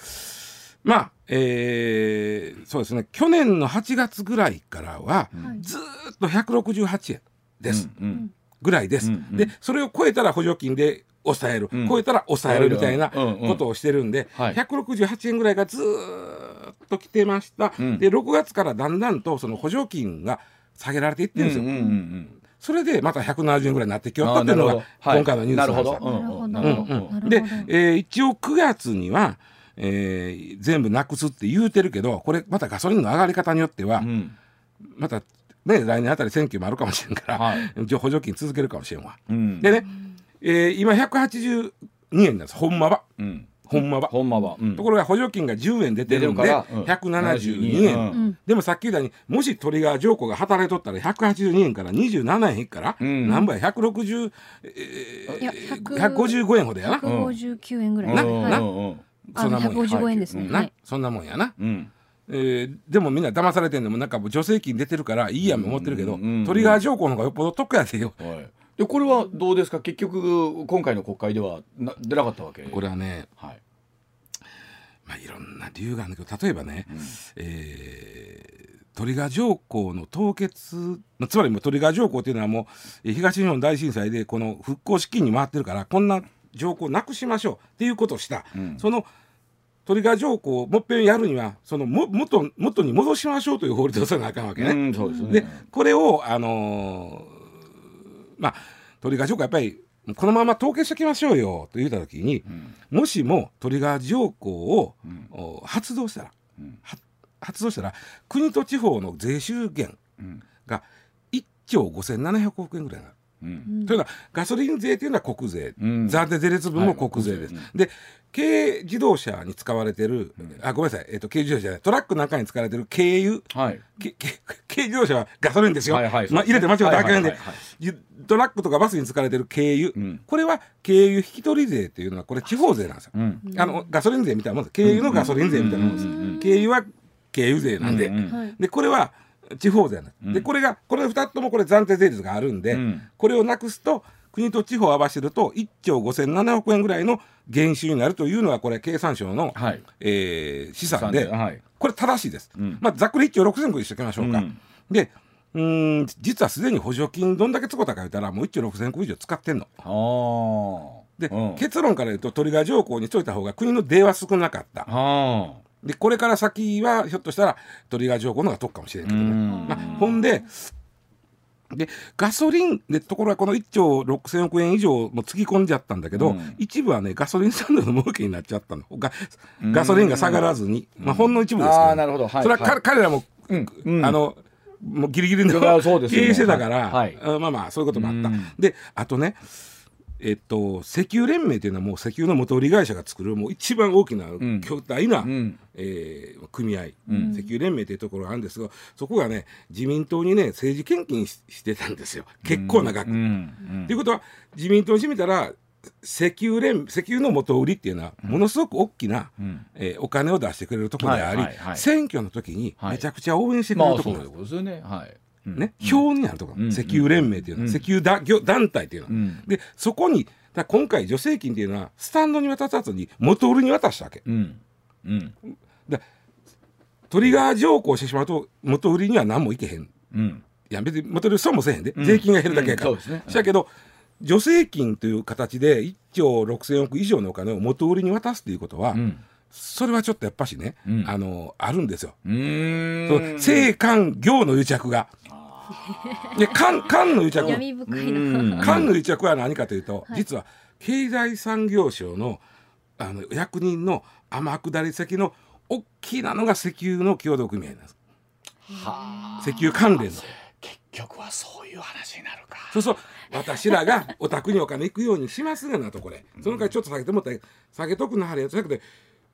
Speaker 3: まあえーそうですね。去年の8月ぐらいからは、
Speaker 4: はい。
Speaker 3: ずーっと168円です、
Speaker 2: うん
Speaker 3: ぐらいです、
Speaker 2: うんうん。
Speaker 3: でそれを超えたら補助金で抑える、
Speaker 2: うん。
Speaker 3: 超えたら抑えるみたいな
Speaker 2: うんうん。
Speaker 3: ことをしてるんで、
Speaker 2: はい。
Speaker 3: 168円ぐらいがずーっと来てました、
Speaker 2: うん。
Speaker 3: で6月からだんだんとその補助金が下げられていってるんですよ、
Speaker 2: うんうんうん
Speaker 3: それでまた170円ぐらいになってきよった
Speaker 2: あ
Speaker 3: っていうのが今回のニュースなんですよ
Speaker 2: なるほど。
Speaker 4: なるほど。
Speaker 2: なるほど。
Speaker 3: うん。
Speaker 4: なるほど
Speaker 3: で、えー一応9月には、えー全部なくすって言うてるけどこれまたガソリンの上がり方によっては、
Speaker 2: うん。
Speaker 3: またね来年あたり選挙もあるかもしれんから、
Speaker 2: はい。
Speaker 3: 一応補助金続けるかもしれんわ。
Speaker 2: うん。
Speaker 3: でね、えー今182円なんですほんまは。
Speaker 2: うん。
Speaker 3: ほんまは。
Speaker 2: ほんまは。うん。
Speaker 3: ところが補助金が10円出てるんで
Speaker 2: 出てるからうん。
Speaker 3: 172円、
Speaker 2: うん
Speaker 4: うん。
Speaker 3: でもさっき言ったようにもしトリガー条項が働いとったら182円から27円いくから、
Speaker 2: うん。
Speaker 3: 何倍160、
Speaker 4: いや
Speaker 3: 155円ほどやな。
Speaker 4: 159円ぐらい。
Speaker 3: な
Speaker 4: はい
Speaker 3: な
Speaker 2: うん。うん。
Speaker 4: あ
Speaker 3: そんなもんや。
Speaker 4: 155円ですね。
Speaker 2: うん
Speaker 4: はい。
Speaker 3: なそんなもんやな。
Speaker 2: うん。
Speaker 3: えーでもみんな騙されてんのもなんか助成金出てるからいいやん思ってるけど、
Speaker 2: うんうん
Speaker 3: トリガー条項の方がよっぽど得やでよ。
Speaker 2: はい。でこれはどうですか？結局今回の国会ではな出なかったわけ？
Speaker 3: これはね、
Speaker 2: はい。
Speaker 3: まあ、いろんな理由があるんだけど例えばね、えートリガー条項の凍結まあつまりもうトリガー条項っていうのはもうえー東日本大震災でこの復興資金に回ってるからこんな条項なくしましょうっていうことをした、
Speaker 2: うん。
Speaker 3: そのトリガー条項をもっぺんやるにはそのも元元に戻しましょうという法律をせなあかんわけね。
Speaker 2: うんそうですね。
Speaker 3: でこれをあのーまあトリガー条項やっぱりこのまま凍結しておきましょうよと言った時に、もしもトリガー条項を、お発動したら、は発動したら国と地方の税収減
Speaker 2: ん。
Speaker 3: が1兆5700億円ぐらいになる。
Speaker 2: うん。
Speaker 3: というのはガソリン税というのは国税、
Speaker 2: うん。
Speaker 3: 暫定税率分も国税です。
Speaker 2: はい
Speaker 3: で軽自動車に使われてる、あごめんなさい、えっと軽自動車じゃない。トラックなんかに使われてる軽油。
Speaker 2: はい。
Speaker 3: 軽自動車はガソリンですよ、
Speaker 2: はいはい
Speaker 3: まあ、入れて間違ったらあかんで、トラックとかバスに使われてる軽油、
Speaker 2: ん。
Speaker 3: これは軽油引き取り税っていうのはこれ地方税なんですよ、
Speaker 2: うん。
Speaker 3: あのガソリン税みたいなもんです。軽油のガソリン税みたいなもんです、
Speaker 2: うんうんうん
Speaker 3: 軽油は軽油税なんで、でこれは地方税なんです、でこれがこれ2つともこれ暫定税率があるんで、
Speaker 2: うん。
Speaker 3: これをなくすと国と地方を合わせると1兆5700億円ぐらいの減収になるというのはこれ経産省の、
Speaker 2: はい。
Speaker 3: えー試算で、
Speaker 2: はい。
Speaker 3: これ正しいです、
Speaker 2: ん。
Speaker 3: まあ、ざっくり1兆6000億にしておきましょうか、
Speaker 2: うん。
Speaker 3: でうーん実はすでに補助金どんだけ使ったか言ったらもう1兆6000億以上使ってんの。で、
Speaker 2: うん。
Speaker 3: 結論から言うとトリガー条項にしといた方が国の出は少なかった。
Speaker 2: あ
Speaker 3: でこれから先はひょっとしたらトリガー条項の方が得かもしれんけどね、
Speaker 2: うん。
Speaker 3: まあ、ほんででガソリンでところがこの1兆6000億円以上もつぎ込んじゃったんだけど、
Speaker 2: うん。
Speaker 3: 一部はねガソリンスタンドの儲けになっちゃったの。がガソリンが下がらずに、まあ、ほんの一部ですけど、
Speaker 2: あーなるほど。はい
Speaker 3: それは彼,、
Speaker 2: はい。
Speaker 3: 彼らも、
Speaker 2: うん。うん。
Speaker 3: あのもうギリギリの
Speaker 2: いやそうですよね。
Speaker 3: 経営してたから、
Speaker 2: はい。
Speaker 3: あまあまあそういうこともあった。
Speaker 2: うん。
Speaker 3: であとねえっと、石油連盟というのはもう石油の元売り会社が作るもう一番大きな
Speaker 2: ん。
Speaker 3: 巨大な、
Speaker 2: ん。
Speaker 3: えー組合、
Speaker 2: ん。
Speaker 3: 石油連盟というところがあるんですがそこがね自民党にね政治献金ししてたんですよ。結構な額。
Speaker 2: うん。うん。
Speaker 3: ということは自民党にしてみたら石油連石油の元売りっていうのはものすごく大きな、
Speaker 2: ん。
Speaker 3: えーお金を出してくれるところであり、
Speaker 2: はいはいはい。
Speaker 3: 選挙の時に
Speaker 2: はい。
Speaker 3: めちゃくちゃ応援してくれ
Speaker 2: ま
Speaker 3: るところ。なんです
Speaker 2: あそうですよね。はい。うん
Speaker 3: ね、票になるところ、
Speaker 2: うん。
Speaker 3: 石油連盟っていうのは、
Speaker 2: うん。
Speaker 3: 石油だ業団体っていうのは、
Speaker 2: うん。
Speaker 3: でそこにだ今回助成金っていうのはスタンドに渡さずに元売りに渡したわけ。
Speaker 2: うん。うん。
Speaker 3: トリガー条項してしまうと元売りには何もいけへん。
Speaker 2: うん。
Speaker 3: いや別に元売り損もせえへんで、
Speaker 2: うん。
Speaker 3: 税金が減るだけやから、
Speaker 2: うん。そうですね。
Speaker 3: しやけど助成金という形で1兆6,000億以上のお金を元売りに渡すということは、
Speaker 2: うん。
Speaker 3: それはちょっとやっぱしね、
Speaker 2: うん。
Speaker 3: あのあるんですよ。その
Speaker 2: ん
Speaker 3: 政官業の癒着が。で官官の癒着。
Speaker 4: 闇深い
Speaker 2: うん。
Speaker 4: な。
Speaker 3: 官の癒着は何かというと、
Speaker 4: はい。
Speaker 3: 実は経済産業省のあの役人の天下り先の大きなのが石油の協同組合なんです。
Speaker 2: はあ。
Speaker 3: 石油関連の。
Speaker 2: 結局はそういう話になるか。
Speaker 3: そうそう。私らがお宅にお金行くようにしますがなとこれ。その代わりちょっと下げてもらったら下げとくなはれやつだけど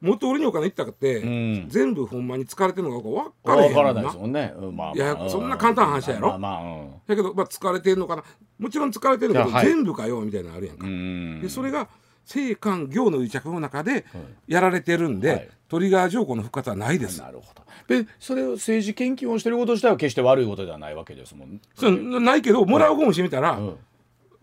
Speaker 3: 元売りにお金行ったかって、
Speaker 2: うん。
Speaker 3: 全部ほんまに使われてるのか分からへん
Speaker 2: わからない
Speaker 3: な
Speaker 2: ですもんね、うんまあまあ。
Speaker 3: いや
Speaker 2: うん
Speaker 3: そんな簡単な話やろ。
Speaker 2: まあまあうん。
Speaker 3: だけど、まあ、使われてるのかな。もちろん使われてるけど、
Speaker 2: はい。
Speaker 3: 全部かよみたいなのあるやんか、
Speaker 2: うん
Speaker 3: でそれが政官業の癒着の中でやられてるんで、
Speaker 2: はい。
Speaker 3: トリガー条項の復活はないです。
Speaker 2: なるほど。でそれを政治献金をしてること自体は決して悪いことではないわけですもん。ね
Speaker 3: そうないけどもらう方もしてみたら、
Speaker 2: うん。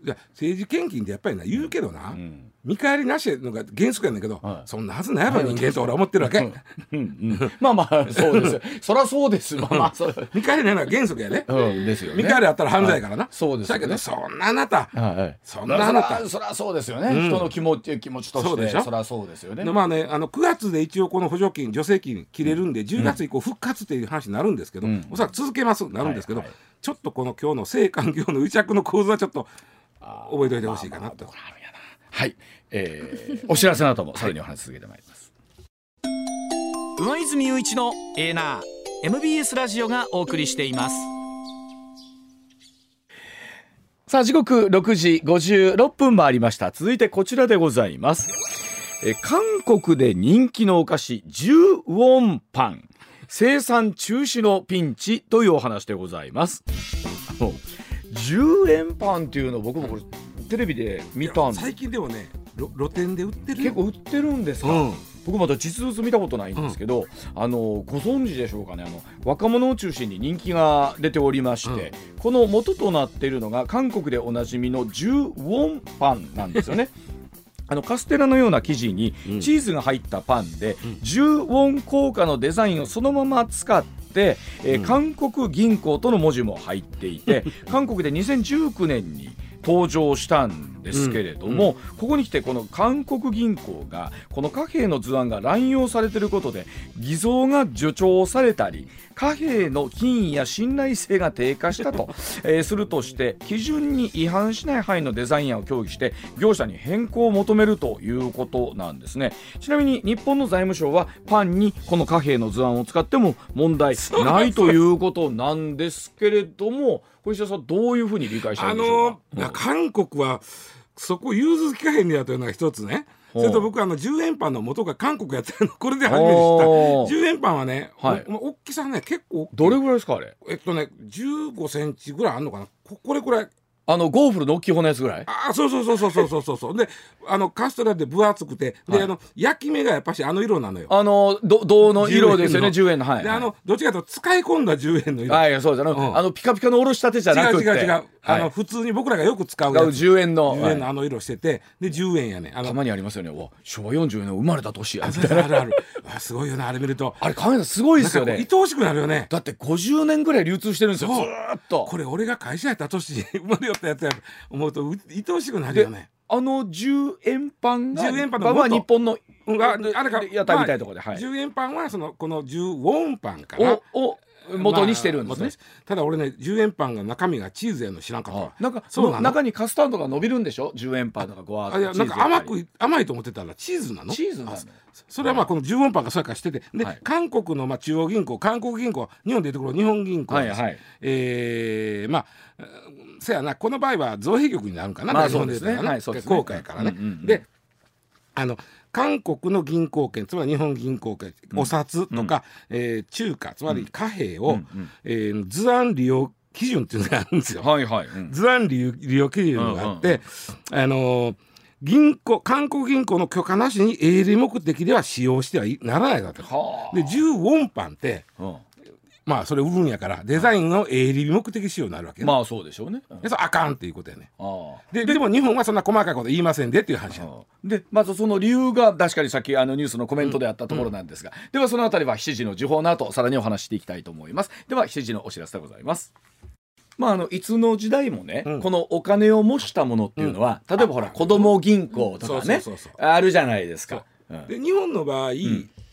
Speaker 3: いや政治献金ってやっぱりな言うけどな、
Speaker 2: うん
Speaker 3: 見返りなしのが原則やねんけど、
Speaker 2: はい。
Speaker 3: そんなはずないやろ人間と俺は思ってるわけ、
Speaker 2: うんうんまあまあそうですよ。そりゃそうですまあまあそれ
Speaker 3: 見返りないのは原則やね、
Speaker 2: うんですよね。
Speaker 3: 見返りあったら犯罪やからな、
Speaker 2: そうですよね。
Speaker 3: だけどそんなあなた、
Speaker 2: はいはい。
Speaker 3: そんなあなた。
Speaker 2: そらそらそうですよね、
Speaker 3: うん。
Speaker 2: 人の気持ち気持ちとして。
Speaker 3: そうでしょ？
Speaker 2: そうですよね。
Speaker 3: でまあねあの9月で一応この補助金助成金切れるんで10月以降復活っていう話になるんですけど、
Speaker 2: うん。
Speaker 3: おそらく続けますなるんですけど、
Speaker 2: はいはい。
Speaker 3: ちょっとこの今日の政官業の癒着の構図はちょっと覚えておいてほしいかなと
Speaker 2: はい、えー、お知らせの後もさらにお話し続けてまいります、
Speaker 1: 上泉雄一のエーナー MBS ラジオがお送りしています。
Speaker 2: さあ時刻6時56分回りました。続いてこちらでございます。え韓国で人気のお菓子10ウォンパン。生産中止のピンチというお話でございます。あの10円パンっていうの僕もこれテレビで見たんで。す
Speaker 3: 最近でもねろ露店で売ってる
Speaker 2: 結構売ってるんですか、
Speaker 3: うん。
Speaker 2: 僕まだ実物見たことないんですけど、あのご存知でしょうかね？あの若者を中心に人気が出ておりまして、この元となっているのが韓国でおなじみの10ウォンパンなんですよね。あのカステラのような生地に
Speaker 3: うん。
Speaker 2: チーズが入ったパンで、10ウォン硬貨のデザインをそのまま使って、えー
Speaker 3: うん。
Speaker 2: 韓国銀行との文字も入っていて 韓国で2019年に登場したんですけれども、ここに来てこの韓国銀行がこの貨幣の図案が乱用されていることで偽造が助長されたり貨幣の品位や信頼性が低下したと、えーするとして基準に違反しない範囲のデザイン案を協議して業者に変更を求めるということなんですね。ちなみに日本の財務省はパンにこの貨幣の図案を使っても問題ないということなんですけれども小石田さんどういうふうに理解したんでしょうか？
Speaker 3: の、韓国はそこ融通きかへんねやというのが一つね。それと僕あの10円パンの元が韓国やっていうの。これで初めて知った。
Speaker 2: おー
Speaker 3: 10円パンはね、
Speaker 2: はい。
Speaker 3: お大きさね結構
Speaker 2: どれぐらいですかあれ？
Speaker 3: えっとね15センチぐらいあんのかな。ここれくらい
Speaker 2: あのゴーフルの大きい方のやつぐらい？
Speaker 3: あそうそうそうそうそうそうそう。であのカステラで分厚くてで、
Speaker 2: はい、
Speaker 3: あの焼き目がやっぱしあの色なのよ。
Speaker 2: あの銅の色ですよね
Speaker 3: 10
Speaker 2: 円のはい。
Speaker 3: であのどっちかというと使い込んだ10円の色。
Speaker 2: はいそうじゃ、
Speaker 3: うん、
Speaker 2: あのピカピカのおろしたてじゃなくて。
Speaker 3: 違う違う違う、
Speaker 2: はい、あ
Speaker 3: の普通に僕らがよく使う
Speaker 2: 10円の
Speaker 3: 10円のあの色しててで10円やねあの
Speaker 2: たまにありますよね。お昭和40年生まれた年や。み
Speaker 3: あるある。あすごいよなあれ見ると。
Speaker 2: あれカメラすごいですよね。
Speaker 3: 愛おしくなるよね。
Speaker 2: だって50年ぐらい流通してるんですよずっと。
Speaker 3: これ俺が会社やった年生まれったやつやと思うとう愛おしくなるよね。
Speaker 2: あの10円パンが
Speaker 3: 10円パンの
Speaker 2: は
Speaker 3: 元。
Speaker 2: 日本の
Speaker 3: うんああれか。
Speaker 2: 屋台みたいなところで、はい、
Speaker 3: 10円パンはそのこの10ウォンパンかな
Speaker 2: をを元にしてるんですね。
Speaker 3: まあただ俺ね10円パンが中身がチーズやの知らんかった。わ
Speaker 2: なんか
Speaker 3: そう
Speaker 2: 中にカスタードが伸びるんでしょ？10円パンとかごわー
Speaker 3: なんか甘く甘いと思ってたらチーズなの。
Speaker 2: チーズなの
Speaker 3: あそれはまあこの10ウォンパンがそうやからしてて。で、
Speaker 2: はい。
Speaker 3: 韓国のまあ中央銀行韓国銀行日本でいうところ日本銀行です、
Speaker 2: はいはい。
Speaker 3: えーまあうんせやなこの場合は造幣局になるんかな、
Speaker 2: まあそうですね。はいそうで
Speaker 3: からね、
Speaker 2: うんうんうん
Speaker 3: であの韓国の銀行券つまり日本銀行券、お札とか、えー中華つまり貨幣を、
Speaker 2: うんうん。
Speaker 3: えー図案利用基準っていうのがあるんですよ。
Speaker 2: はいはい、うん。
Speaker 3: 図案利用利用基準があって、あのー銀行韓国銀行の許可なしに営利目的では使用してはいならないわけです。
Speaker 2: はあ。
Speaker 3: で10ウォンパンって
Speaker 2: うん
Speaker 3: まあそれ売るんやからデザインの営利目的仕様になるわけよ、
Speaker 2: まあそうでしょうね。うん。
Speaker 3: でそれあかんっていうことやね。ででも日本はそんな細かいこと言いませんでっていう話や
Speaker 2: でまずその理由が確かにさっきあのニュースのコメントであったところなんですが、ではそのあたりは7時の時報の後さらにお話していきたいと思います。では7時のお知らせでございます。まあ、あのいつの時代もね、
Speaker 3: うん。
Speaker 2: このお金を模したものっていうのは、例えばほら子ども銀行とかね、あるじゃないですか。う。ん。
Speaker 3: で日本の場合、
Speaker 2: ん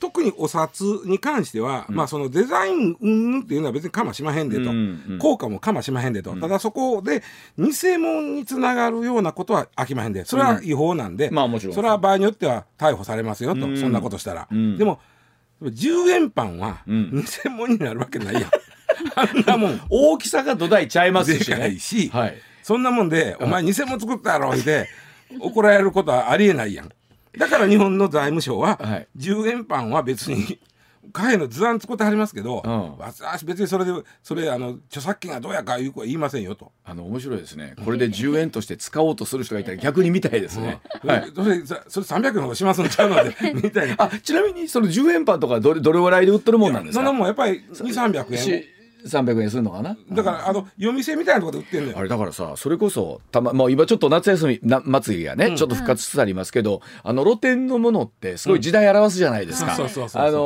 Speaker 3: 特にお札に関しては、まあそのデザイン云々っていうのは別にかましまへんでと、
Speaker 2: うんうん
Speaker 3: 効果もかましまへんでと、ただそこで偽物につながるようなことはあきまへんで。それは違法なんで、
Speaker 2: まあもちろん。
Speaker 3: それは場合によっては逮捕されますよと、
Speaker 2: うん。
Speaker 3: そんなことしたら、
Speaker 2: うん。
Speaker 3: でも10円パンは
Speaker 2: ん。
Speaker 3: 偽物になるわけないやん、あんなもん。
Speaker 2: 大きさが土台ちゃいますし
Speaker 3: でか
Speaker 2: ね
Speaker 3: い。し、
Speaker 2: はい。
Speaker 3: そんなもんで、お前偽物作ったやろって怒られることはありえないやん。だから日本の財務省は、
Speaker 2: はい
Speaker 3: 10円パンは別に、貨幣の図案作ってはりますけど、
Speaker 2: うん
Speaker 3: 私別にそれで、それ、あの、著作権がどうやかいう子は言いませんよと。
Speaker 2: あの面白いですね。これで10円として使おうとする人がいたら逆に見たいですね。はい。
Speaker 3: それ、それそれ300円の方がしますんちゃうので、みたいな。
Speaker 2: あちなみにその10円パンとかどれどれぐらいで売ってるもんなんですか？
Speaker 3: そんなもんやっぱり2、300円。
Speaker 2: し300円するのかな？
Speaker 3: だから、あ。の、夜店みたいなところで売ってんのよ。
Speaker 2: あれだからさそれこそたま、まあ、今ちょっと夏休みな祭りがね、ちょっと復活しつつありますけど、あの露店のものってすごい時代表すじゃないですか、
Speaker 3: そうそうそうそう。
Speaker 2: あの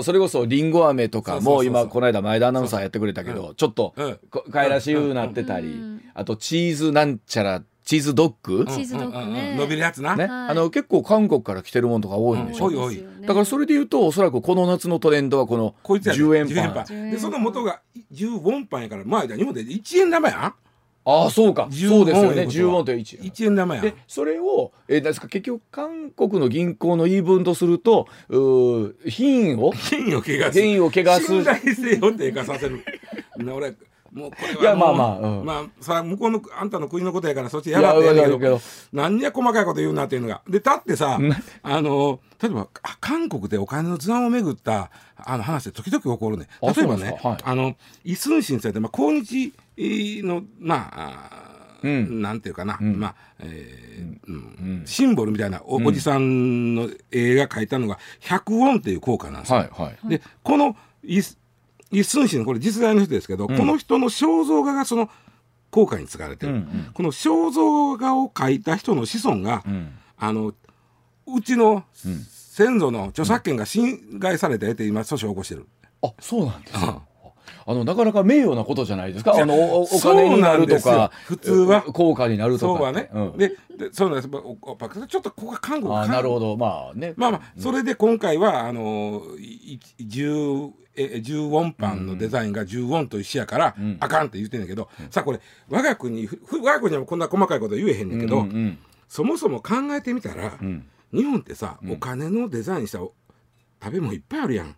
Speaker 2: ーそれこそりんご飴とかも今この間前田アナウンサーやってくれたけどちょっと
Speaker 3: うん。
Speaker 2: こかいらしいなってたり、
Speaker 4: うん。
Speaker 2: あとチーズなんちゃらチーズドッグ、
Speaker 4: チーズドッグね。
Speaker 3: 伸びるやつな。
Speaker 2: ね、
Speaker 4: はい。
Speaker 2: あの結構韓国から来てるものとか多いんでしょ、
Speaker 3: う
Speaker 2: だからそれで言うとおそらくこの夏のトレンドはこの
Speaker 3: こいつやで。
Speaker 2: 10円パン。
Speaker 3: 10円で、その元が10ウォンパンやから、まあ、日本で1円玉やん？
Speaker 2: ああそうか。
Speaker 3: 10
Speaker 2: そうですよね。
Speaker 3: ウォンいうことは。
Speaker 2: 10ウォンと1
Speaker 3: 1円玉やん。
Speaker 2: でそれを、えー、ですか結局韓国の銀行の言い分とするとうー品位を？
Speaker 3: 権威を汚す。
Speaker 2: 品位を汚す。
Speaker 3: 信頼性を低下させる。な俺もうこれはもう
Speaker 2: いやまあまあうん。
Speaker 3: まあさ向こうのあんたの国のことやからそっち
Speaker 2: いや
Speaker 3: やらってやるけど
Speaker 2: けど。
Speaker 3: 何や細かいこと言うなっていうのが。でだってさあの例えばあ韓国でお金の図案をめぐったあの話で時々起こるね。
Speaker 2: あ
Speaker 3: 例えばね
Speaker 2: そうなんですか？はい。
Speaker 3: あのイ・スンシンさんって、まあ、抗日のまあ
Speaker 2: うん。
Speaker 3: なんていうかな、
Speaker 2: ん。
Speaker 3: まあえーうん。
Speaker 2: うん。
Speaker 3: シンボルみたいなお,、おじさんの絵が描いたのが100ウォンっていう効果なんですよ。
Speaker 2: はいはい。
Speaker 3: でこのイスイ・スンシンこれ実在の人ですけど、
Speaker 2: ん。
Speaker 3: この人の肖像画がその効果に使われてる、
Speaker 2: うんうん。
Speaker 3: この肖像画を描いた人の子孫が、
Speaker 2: うん。
Speaker 3: あのうちの先祖の著作権が侵害されてって今訴訟を起こしてる。
Speaker 2: あそうなんです
Speaker 3: うん。
Speaker 2: かあのなかなか名誉なことじゃないですか。あのおお
Speaker 3: そう
Speaker 2: 金になるとか。
Speaker 3: 普通は。
Speaker 2: 効果になるとか。
Speaker 3: そうはね、
Speaker 2: うん。
Speaker 3: ででそうなんです。おおおちょっとここが韓国
Speaker 2: あなるほど。まあね。
Speaker 3: まあまあそれで今回はあのいい10え10ウォンパンのデザインが10ウォンと一緒やから、
Speaker 2: ん。
Speaker 3: あかんって言ってんだけど、さあこれ我が国我が国はこんな細かいこと言えへんねんけど、
Speaker 2: うんうん。
Speaker 3: そもそも考えてみたら、
Speaker 2: うん。
Speaker 3: 日本ってさ、お金のデザインしたお食べ物いっぱいあるやん。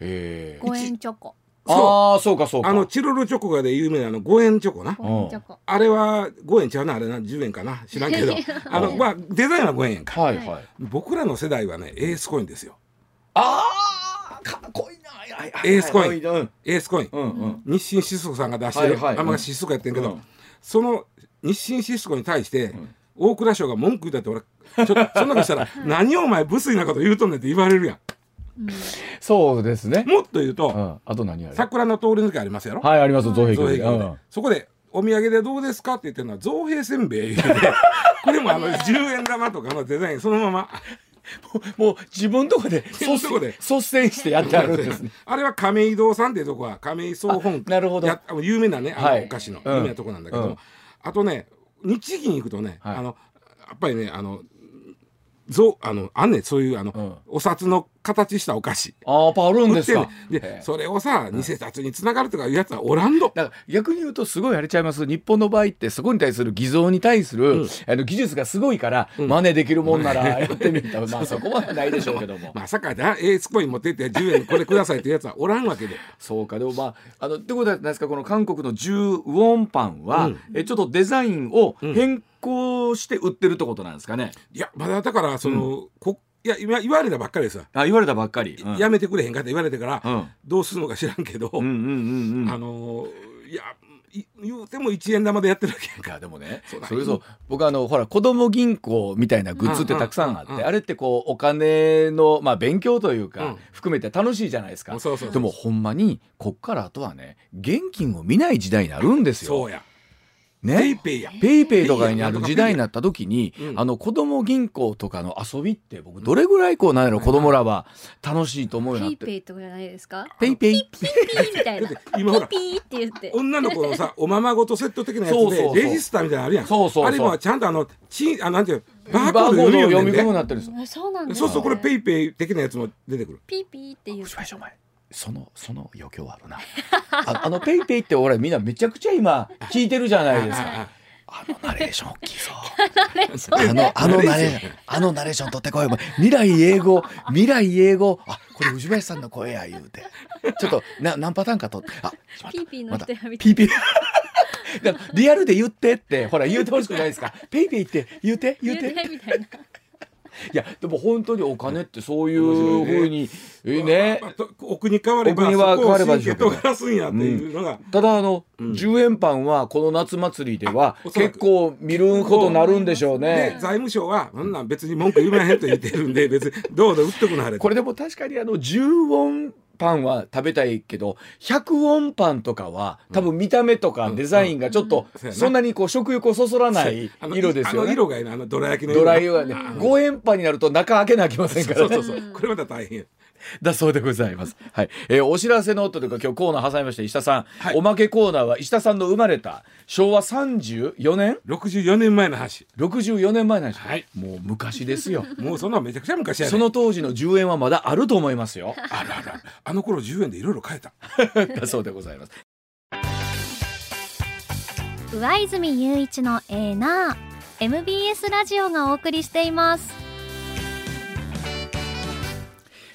Speaker 2: えー。
Speaker 4: 5円チョコ
Speaker 2: ああそうかそうか。
Speaker 3: あのチロルチョコがで有名なあの5円チョコな。
Speaker 4: 5円チョコ。
Speaker 3: あれは5円ちゃうなあれな10円かな知らんけど。あの、まあ、デザインは5円やんか。
Speaker 2: はいはい。
Speaker 3: 僕らの世代はねエースコインですよ。
Speaker 2: ああかっこいいな。はいはいはい
Speaker 3: エースコイン。
Speaker 2: うん
Speaker 3: エースコイン、
Speaker 2: うんうん。
Speaker 3: 日清シスコさんが出してる、
Speaker 2: はいはい。
Speaker 3: あんまシスコやってんけど、
Speaker 2: うん。
Speaker 3: その日清シスコに対して、大蔵省が文句言ったって俺ちょそんなことしたら 何をお前無粋なこと言うとんねんって言われるや
Speaker 2: そうですね。
Speaker 3: んもっと言うと、
Speaker 2: うん。あと何ある？
Speaker 3: 桜の通り抜けありますやろ、
Speaker 2: はいあります造幣
Speaker 3: 局で、
Speaker 2: 局でうん。
Speaker 3: そこでお土産でどうですか？って言ってるのは造幣せんべい。これもあの10円玉とかのデザインそのまま。
Speaker 2: もう自分とこで率先してやってあるんですね。
Speaker 3: あれは亀井堂さんっていうとこは亀井総本
Speaker 2: あなるほど。
Speaker 3: 有名なねあ
Speaker 2: はい。
Speaker 3: のお菓子の
Speaker 2: うん。
Speaker 3: 有名なとこなんだけど、
Speaker 2: うん。
Speaker 3: あとね日銀行くとね、
Speaker 2: はい。
Speaker 3: あのやっぱりねあのぞあのあんねん。そういうあの、
Speaker 2: うん。
Speaker 3: お札の形したお菓子。
Speaker 2: ああやっぱあるんですか。
Speaker 3: ねん。でそれをさ偽札につながるとかいうやつはおらんど
Speaker 2: だから逆に言うとすごいあれちゃいます。日本の場合ってそこに対する偽造に対する、あの技術がすごいから、真似できるもんなら やってみたら、まあそこまでないでしょうけども、
Speaker 3: まさかなエースコイン持ってって10円これくださいっていうやつはおらんわけで。
Speaker 2: そうか。でもまああのってことは何ですかこの韓国の10ウォンパンは、
Speaker 3: うん。
Speaker 2: えちょっとデザインを変更して売ってるってことなんですかね、
Speaker 3: いやまだだからその、こいや今言われたばっかりでさ、
Speaker 2: あ言われたばっかり、うん。
Speaker 3: やめてくれへんかって言われてから、
Speaker 2: うん。
Speaker 3: どうするのか知らんけど、
Speaker 2: うんうんうんうん。
Speaker 3: あのーいやい言うても1円玉でやってるわけやん
Speaker 2: い
Speaker 3: か。
Speaker 2: やでもね
Speaker 3: そうだ
Speaker 2: それこそ僕あのほら子供銀行みたいなグッズってたくさんあっ
Speaker 3: うんうん。うんうん
Speaker 2: てあれってこうお金のまあ勉強という
Speaker 3: う
Speaker 2: か
Speaker 3: ん。
Speaker 2: 含めて楽しいじゃないですか。
Speaker 3: そうそう
Speaker 2: でもほんまにこっからあとはね現金を見ない時代になるんですよ。
Speaker 3: そうやペイ
Speaker 2: ね。
Speaker 3: ペイや。
Speaker 2: ペイペイとかになる時代になった時に、
Speaker 3: うん。
Speaker 2: あの子供銀行とかの遊びって僕どれぐらいこうなんやろ子供らは楽しいと思うよう
Speaker 4: ペイ
Speaker 2: になって。
Speaker 4: ペイとかじゃないですか？
Speaker 2: ペイペイ。
Speaker 4: ピーみたいな。
Speaker 3: だって今ほら
Speaker 4: ピーって言って。
Speaker 3: 女の子のさ おままごとセット的なやつ
Speaker 2: そうそうそう。
Speaker 3: でレジスターみたいなのあるやん。
Speaker 2: そうそうそう。
Speaker 3: あれもちゃんとあのちあのなんていうのバーコード
Speaker 2: 読み込むようになってるんですよ。
Speaker 4: あそうなんです
Speaker 3: そうそうこれペ
Speaker 4: イ
Speaker 3: イペイ的なやつも出てくる。
Speaker 4: ピーピーって言う
Speaker 2: そのその余興あるな。ああのペイペイって俺みんなめちゃくちゃ今聞いてるじゃないですか。あのナレーション大きいぞ。あのあのナレーションあのナレーション取ってこい。未来英語未来英語。あこれ藤林さんの声や言うて。ちょっとな何パターンかとって。あ
Speaker 4: ピーピーの人やみたい
Speaker 2: リアルで言ってってほら言うてほしくないですか。ペイペイって言うて言うて。
Speaker 4: 言うてみたいない
Speaker 2: やでも本当にお金ってそういうふうにえね。
Speaker 3: まあと奥に変われば
Speaker 2: 変われば
Speaker 3: そこを神経尖らすんやっていうのが、
Speaker 2: ただあの、
Speaker 3: うん
Speaker 2: 10円パンはこの夏祭りでは結構見ることになるんでしょう
Speaker 3: で
Speaker 2: ね。
Speaker 3: 財務省はそんなん別に文句言わへんと言ってるんで別にどうぞ売っとくなはれ。と
Speaker 2: これでも確かにあの10ウォンパンは食べたいけど100ウォンパンとかは多分見た目とかデザインがちょっとそんなにこう食欲をそそらない色ですよね。
Speaker 3: あの色がいいなあのドラ焼きの
Speaker 2: ドライはね
Speaker 3: うん。
Speaker 2: 5円パンになると中開けなきゃいけませんから。ね
Speaker 3: そうそうそう。これまた大変。や
Speaker 2: だそうでございます。はい、えーお知らせのというか今日コーナー挟みまして石田さん、
Speaker 3: はい。
Speaker 2: おまけコーナーは石田さんの生まれた昭和34年。
Speaker 3: 64年前の話。
Speaker 2: 64年前なんですよ、
Speaker 3: はい。
Speaker 2: もう昔ですよ。
Speaker 3: もうそんなめちゃくちゃ昔やね。
Speaker 2: その当時の10円はまだあると思いますよ。
Speaker 3: あらあら。あの頃10円でいろいろ買えた。
Speaker 2: だそうでございます。
Speaker 4: 上泉雄一のエーナー。MBS ラジオがお送りしています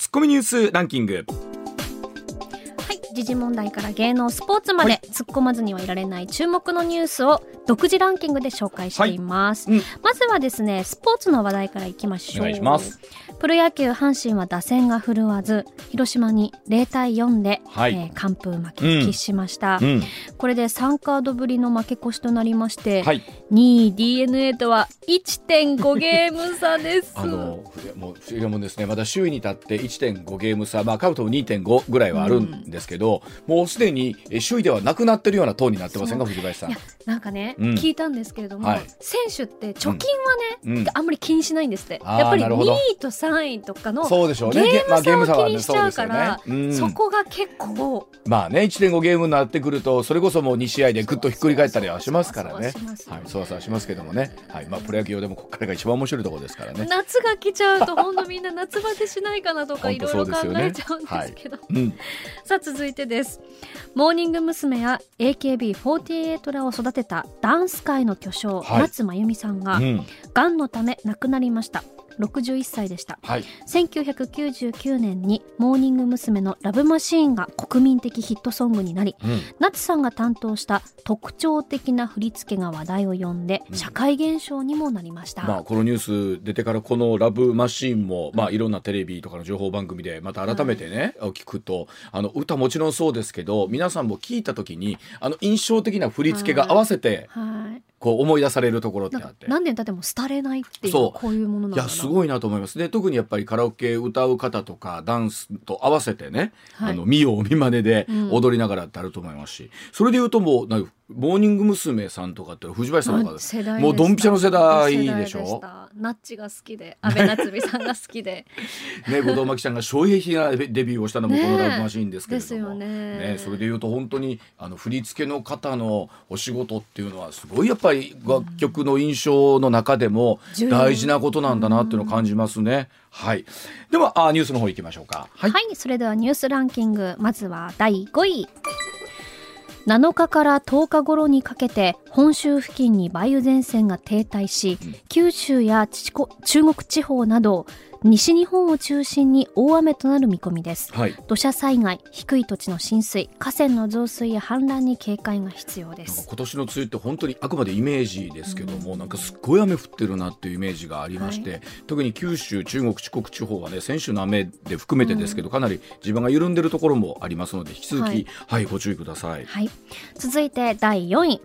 Speaker 2: ッコミニュースランキング。
Speaker 4: はい時事問題から芸能スポーツまで、突っ込まずにはいられない注目のニュースを独自ランキングで紹介しています、
Speaker 2: はい。うん。
Speaker 4: まずはですねスポーツの話題からいきましょう。
Speaker 2: お願いします
Speaker 4: プロ野球阪神は打線が振るわず広島に0対4で、
Speaker 2: はい。
Speaker 4: えー完封負け喫しました、
Speaker 2: うん。
Speaker 4: これで3カードぶりの負け越しとなりまして、
Speaker 2: はい。
Speaker 4: 2位 d n a とは1.5ゲーム差です。
Speaker 2: あのもう不思議なもんですねまだ首位に立って1.5ゲーム差まあカウトも2.5ぐらいはあるんですけど、もうすでにえ首位ではなくなってるようなトーンになってませんか藤林さん？
Speaker 4: なんかね、
Speaker 2: うん。
Speaker 4: 聞いたんですけれども、
Speaker 2: はい。
Speaker 4: 選手って貯金はね、
Speaker 2: うん。
Speaker 4: あんまり気にしないんですって。やっぱり2
Speaker 2: なるほど。
Speaker 4: 位と3位とかの
Speaker 2: そうでしょうね。
Speaker 4: ゲーム差を気にしちゃうから、
Speaker 2: そ
Speaker 4: こが結構
Speaker 2: まあね1.5ゲームになってくるとそれこそもう2試合でぐっとひっくり返ったりはしますからね。
Speaker 4: そわそわします
Speaker 2: はいそわそわしますけどもねはいまあプロ野球でもここからが一番面白いところですからね
Speaker 4: 夏が来ちゃうと本当みんな夏バテしないかなとかいろいろ考えちゃうんですけど、
Speaker 2: うん
Speaker 4: さあ続いてですモーニング娘。や AKB48 らを育てたダンス界の巨匠、
Speaker 2: はい
Speaker 4: 夏まゆみさんが
Speaker 2: うん
Speaker 4: がんのため亡くなりました61歳でした。
Speaker 2: はい。
Speaker 4: 1999年にモーニング娘。の「ラブマシーン」が国民的ヒットソングになり
Speaker 2: うん。
Speaker 4: 夏さんが担当した特徴的な振り付けが話題を呼んで
Speaker 2: うん。
Speaker 4: 社会現象にもなりました、
Speaker 2: まあ、このニュース出てからこの「ラブマシーンも」まあ、いろんなテレビとかの情報番組でまた改めてね、聞くとあの歌もちろんそうですけど皆さんも聞いた時にあの印象的な振り付けが合わせて
Speaker 4: はい
Speaker 2: こう思い出されるところってあって。
Speaker 4: 何年経っても廃れないっていうこういうものなん
Speaker 2: い
Speaker 4: だな。い
Speaker 2: やすごいなと思います。ね特にやっぱりカラオケ歌う方とかダンスと合わせてね、
Speaker 4: はい。
Speaker 2: あの見よう見まねで
Speaker 4: うん。
Speaker 2: 踊りながらってあると思いますし、それでいうともうモーニング娘。さんとかって藤林さんとかもうドンピシャの世代でしょ？
Speaker 4: 世代した。ナッチが好きで。安倍夏実さんが好きで。
Speaker 2: ね、後藤真希ちゃんが衝撃なデビューをしたのもこのラブマシーンですけれども、
Speaker 4: ですよね。
Speaker 2: それでいうと本当にあの振り付けの方のお仕事っていうのはすごいやっぱり楽曲の印象の中でも大事なことなんだなっていうのを感じますね。はい。ではあニュースの方行きましょうか。は
Speaker 4: はい、それではニュースランキング。まずは第5位7日から10日頃にかけて本州付近に梅雨前線が停滞し、九州や中国地方など西日本を中心に大雨となる見込みです。
Speaker 2: はい。
Speaker 4: 土砂災害低い土地の浸水河川の増水や氾濫に警戒が必要です。
Speaker 2: 今年の梅雨って本当にあくまでイメージですけども、なんかすっごい雨降ってるなっていうイメージがありまして、特に九州、中国、四国地方はね先週の雨で含めてですけど、かなり地盤が緩んでるところもありますので引き続き、は
Speaker 4: はいい
Speaker 2: ご注意ください。
Speaker 4: はい。続いて第4位。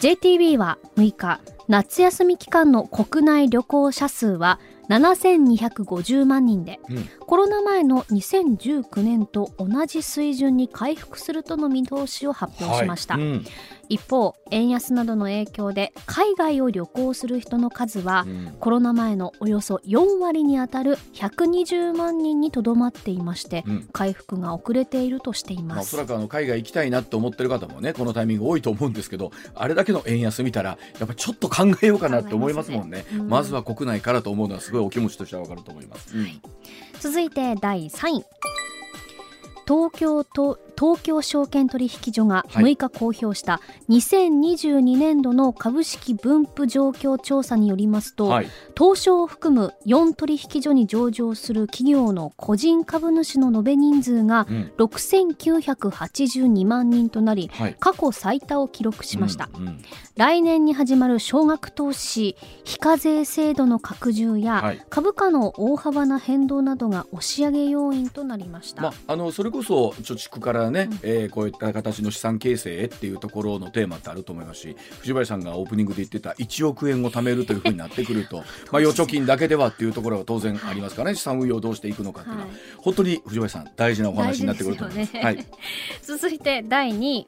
Speaker 4: JTB は6日、夏休み期間の国内旅行者数は7250万人で、
Speaker 2: うん。
Speaker 4: コロナ前の2019年と同じ水準に回復するとの見通しを発表しました。
Speaker 2: はい。うん
Speaker 4: 一方、円安などの影響で海外を旅行する人の数は、
Speaker 2: うん。
Speaker 4: コロナ前のおよそ4割にあたる120万人にとどまっていまして、
Speaker 2: うん。
Speaker 4: 回復が遅れているとしてい
Speaker 2: まあ、お
Speaker 4: ます。
Speaker 2: そらくあの海外行きたいなって思ってる方もねこのタイミング多いと思うんですけどあれだけの円安見たらやっぱちょっと考えようかなって思いますもんね。
Speaker 4: ね。うん。
Speaker 2: まずは国内からと思うのはすごいお気持ちとしてはわかると思います、うん。
Speaker 4: 続いて第3位東京と東京証券取引所が
Speaker 2: はい。
Speaker 4: 6日公表した2022年度の株式分布状況調査によりますと、
Speaker 2: はい。
Speaker 4: 東証を含む4取引所に上場する企業の個人株主の延べ人数が
Speaker 2: うん。
Speaker 4: 6982万人となり
Speaker 2: はい。
Speaker 4: 過去最多を記録しました、
Speaker 2: うんうん。
Speaker 4: 来年に始まる少額投資非課税制度の拡充や、
Speaker 2: はい。
Speaker 4: 株価の大幅な変動などが押し上げ要因となりました、
Speaker 2: まあ、あのそれこそ貯蓄からね、えーこういった形の資産形成へっていうところのテーマってあると思いますし藤林さんがオープニングで言ってた1億円を貯めるというふうになってくると まあ預貯金だけではっていうところは当然ありますからね資産運用をどうしていくのかっていうのは、
Speaker 4: はい。
Speaker 2: 本当に藤林さん大事なお話になってくると思います。
Speaker 4: 大事
Speaker 2: はい。
Speaker 4: 続いて第2位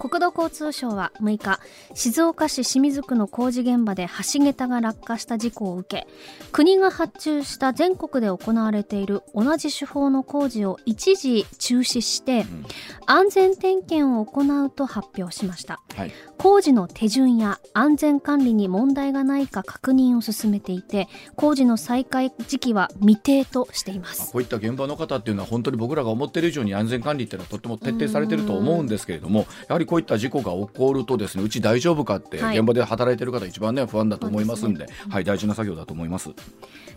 Speaker 4: 国土交通省は6日静岡市清水区の工事現場で橋桁が落下した事故を受け国が発注した全国で行われている同じ手法の工事を一時中止して
Speaker 2: ん。
Speaker 4: 安全点検を行うと発表しました。
Speaker 2: はい。
Speaker 4: 工事の手順や安全管理に問題がないか確認を進めていて工事の再開時期は未定としていま
Speaker 2: まあ
Speaker 4: す
Speaker 2: こういった現場の方っていうのは本当に僕らが思ってる以上に安全管理っていうのはとっても徹底されてると思うんですけれどもやはりこういった事故が起こるとですねうち大丈夫かって
Speaker 4: はい。
Speaker 2: 現場で働いてる方一番ね不安だと思いますんで、はい大事な作業だと思います。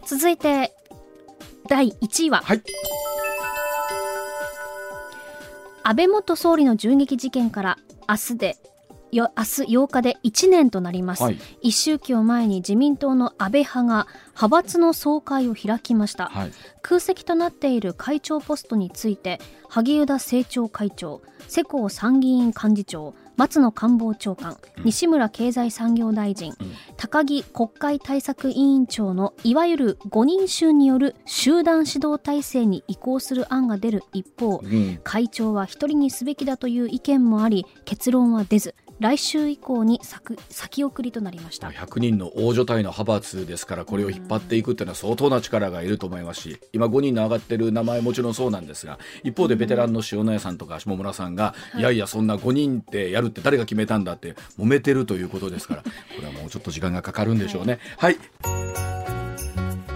Speaker 4: 続いて第1位は、
Speaker 2: はい。
Speaker 4: 安倍元総理の銃撃事件から明日でよ明日8日で1年となります、
Speaker 2: はい。
Speaker 4: 一周期を前に自民党の安倍派が派閥の総会を開きました、
Speaker 2: はい。
Speaker 4: 空席となっている会長ポストについて萩生田政調会長世耕参議院幹事長松野官房長官、西村経済産業大臣、高木国会対策委員長のいわゆる5人衆による集団指導体制に移行する案が出る一方、
Speaker 2: うん。
Speaker 4: 会長は一人にすべきだという意見もあり結論は出ず来週以降に先先送りとなりました。
Speaker 2: 100人の大所帯の派閥ですからこれを引っ張っていくっていうのは相当な力がいると思いますし今5人の上がってる名前もちろんそうなんですが一方でベテランの塩谷さんとか下村さんが、い、やいやそんな5人ってやるって誰が決めたんだって揉めてるということですからこれはもうちょっと時間がかかるんでしょうね。はい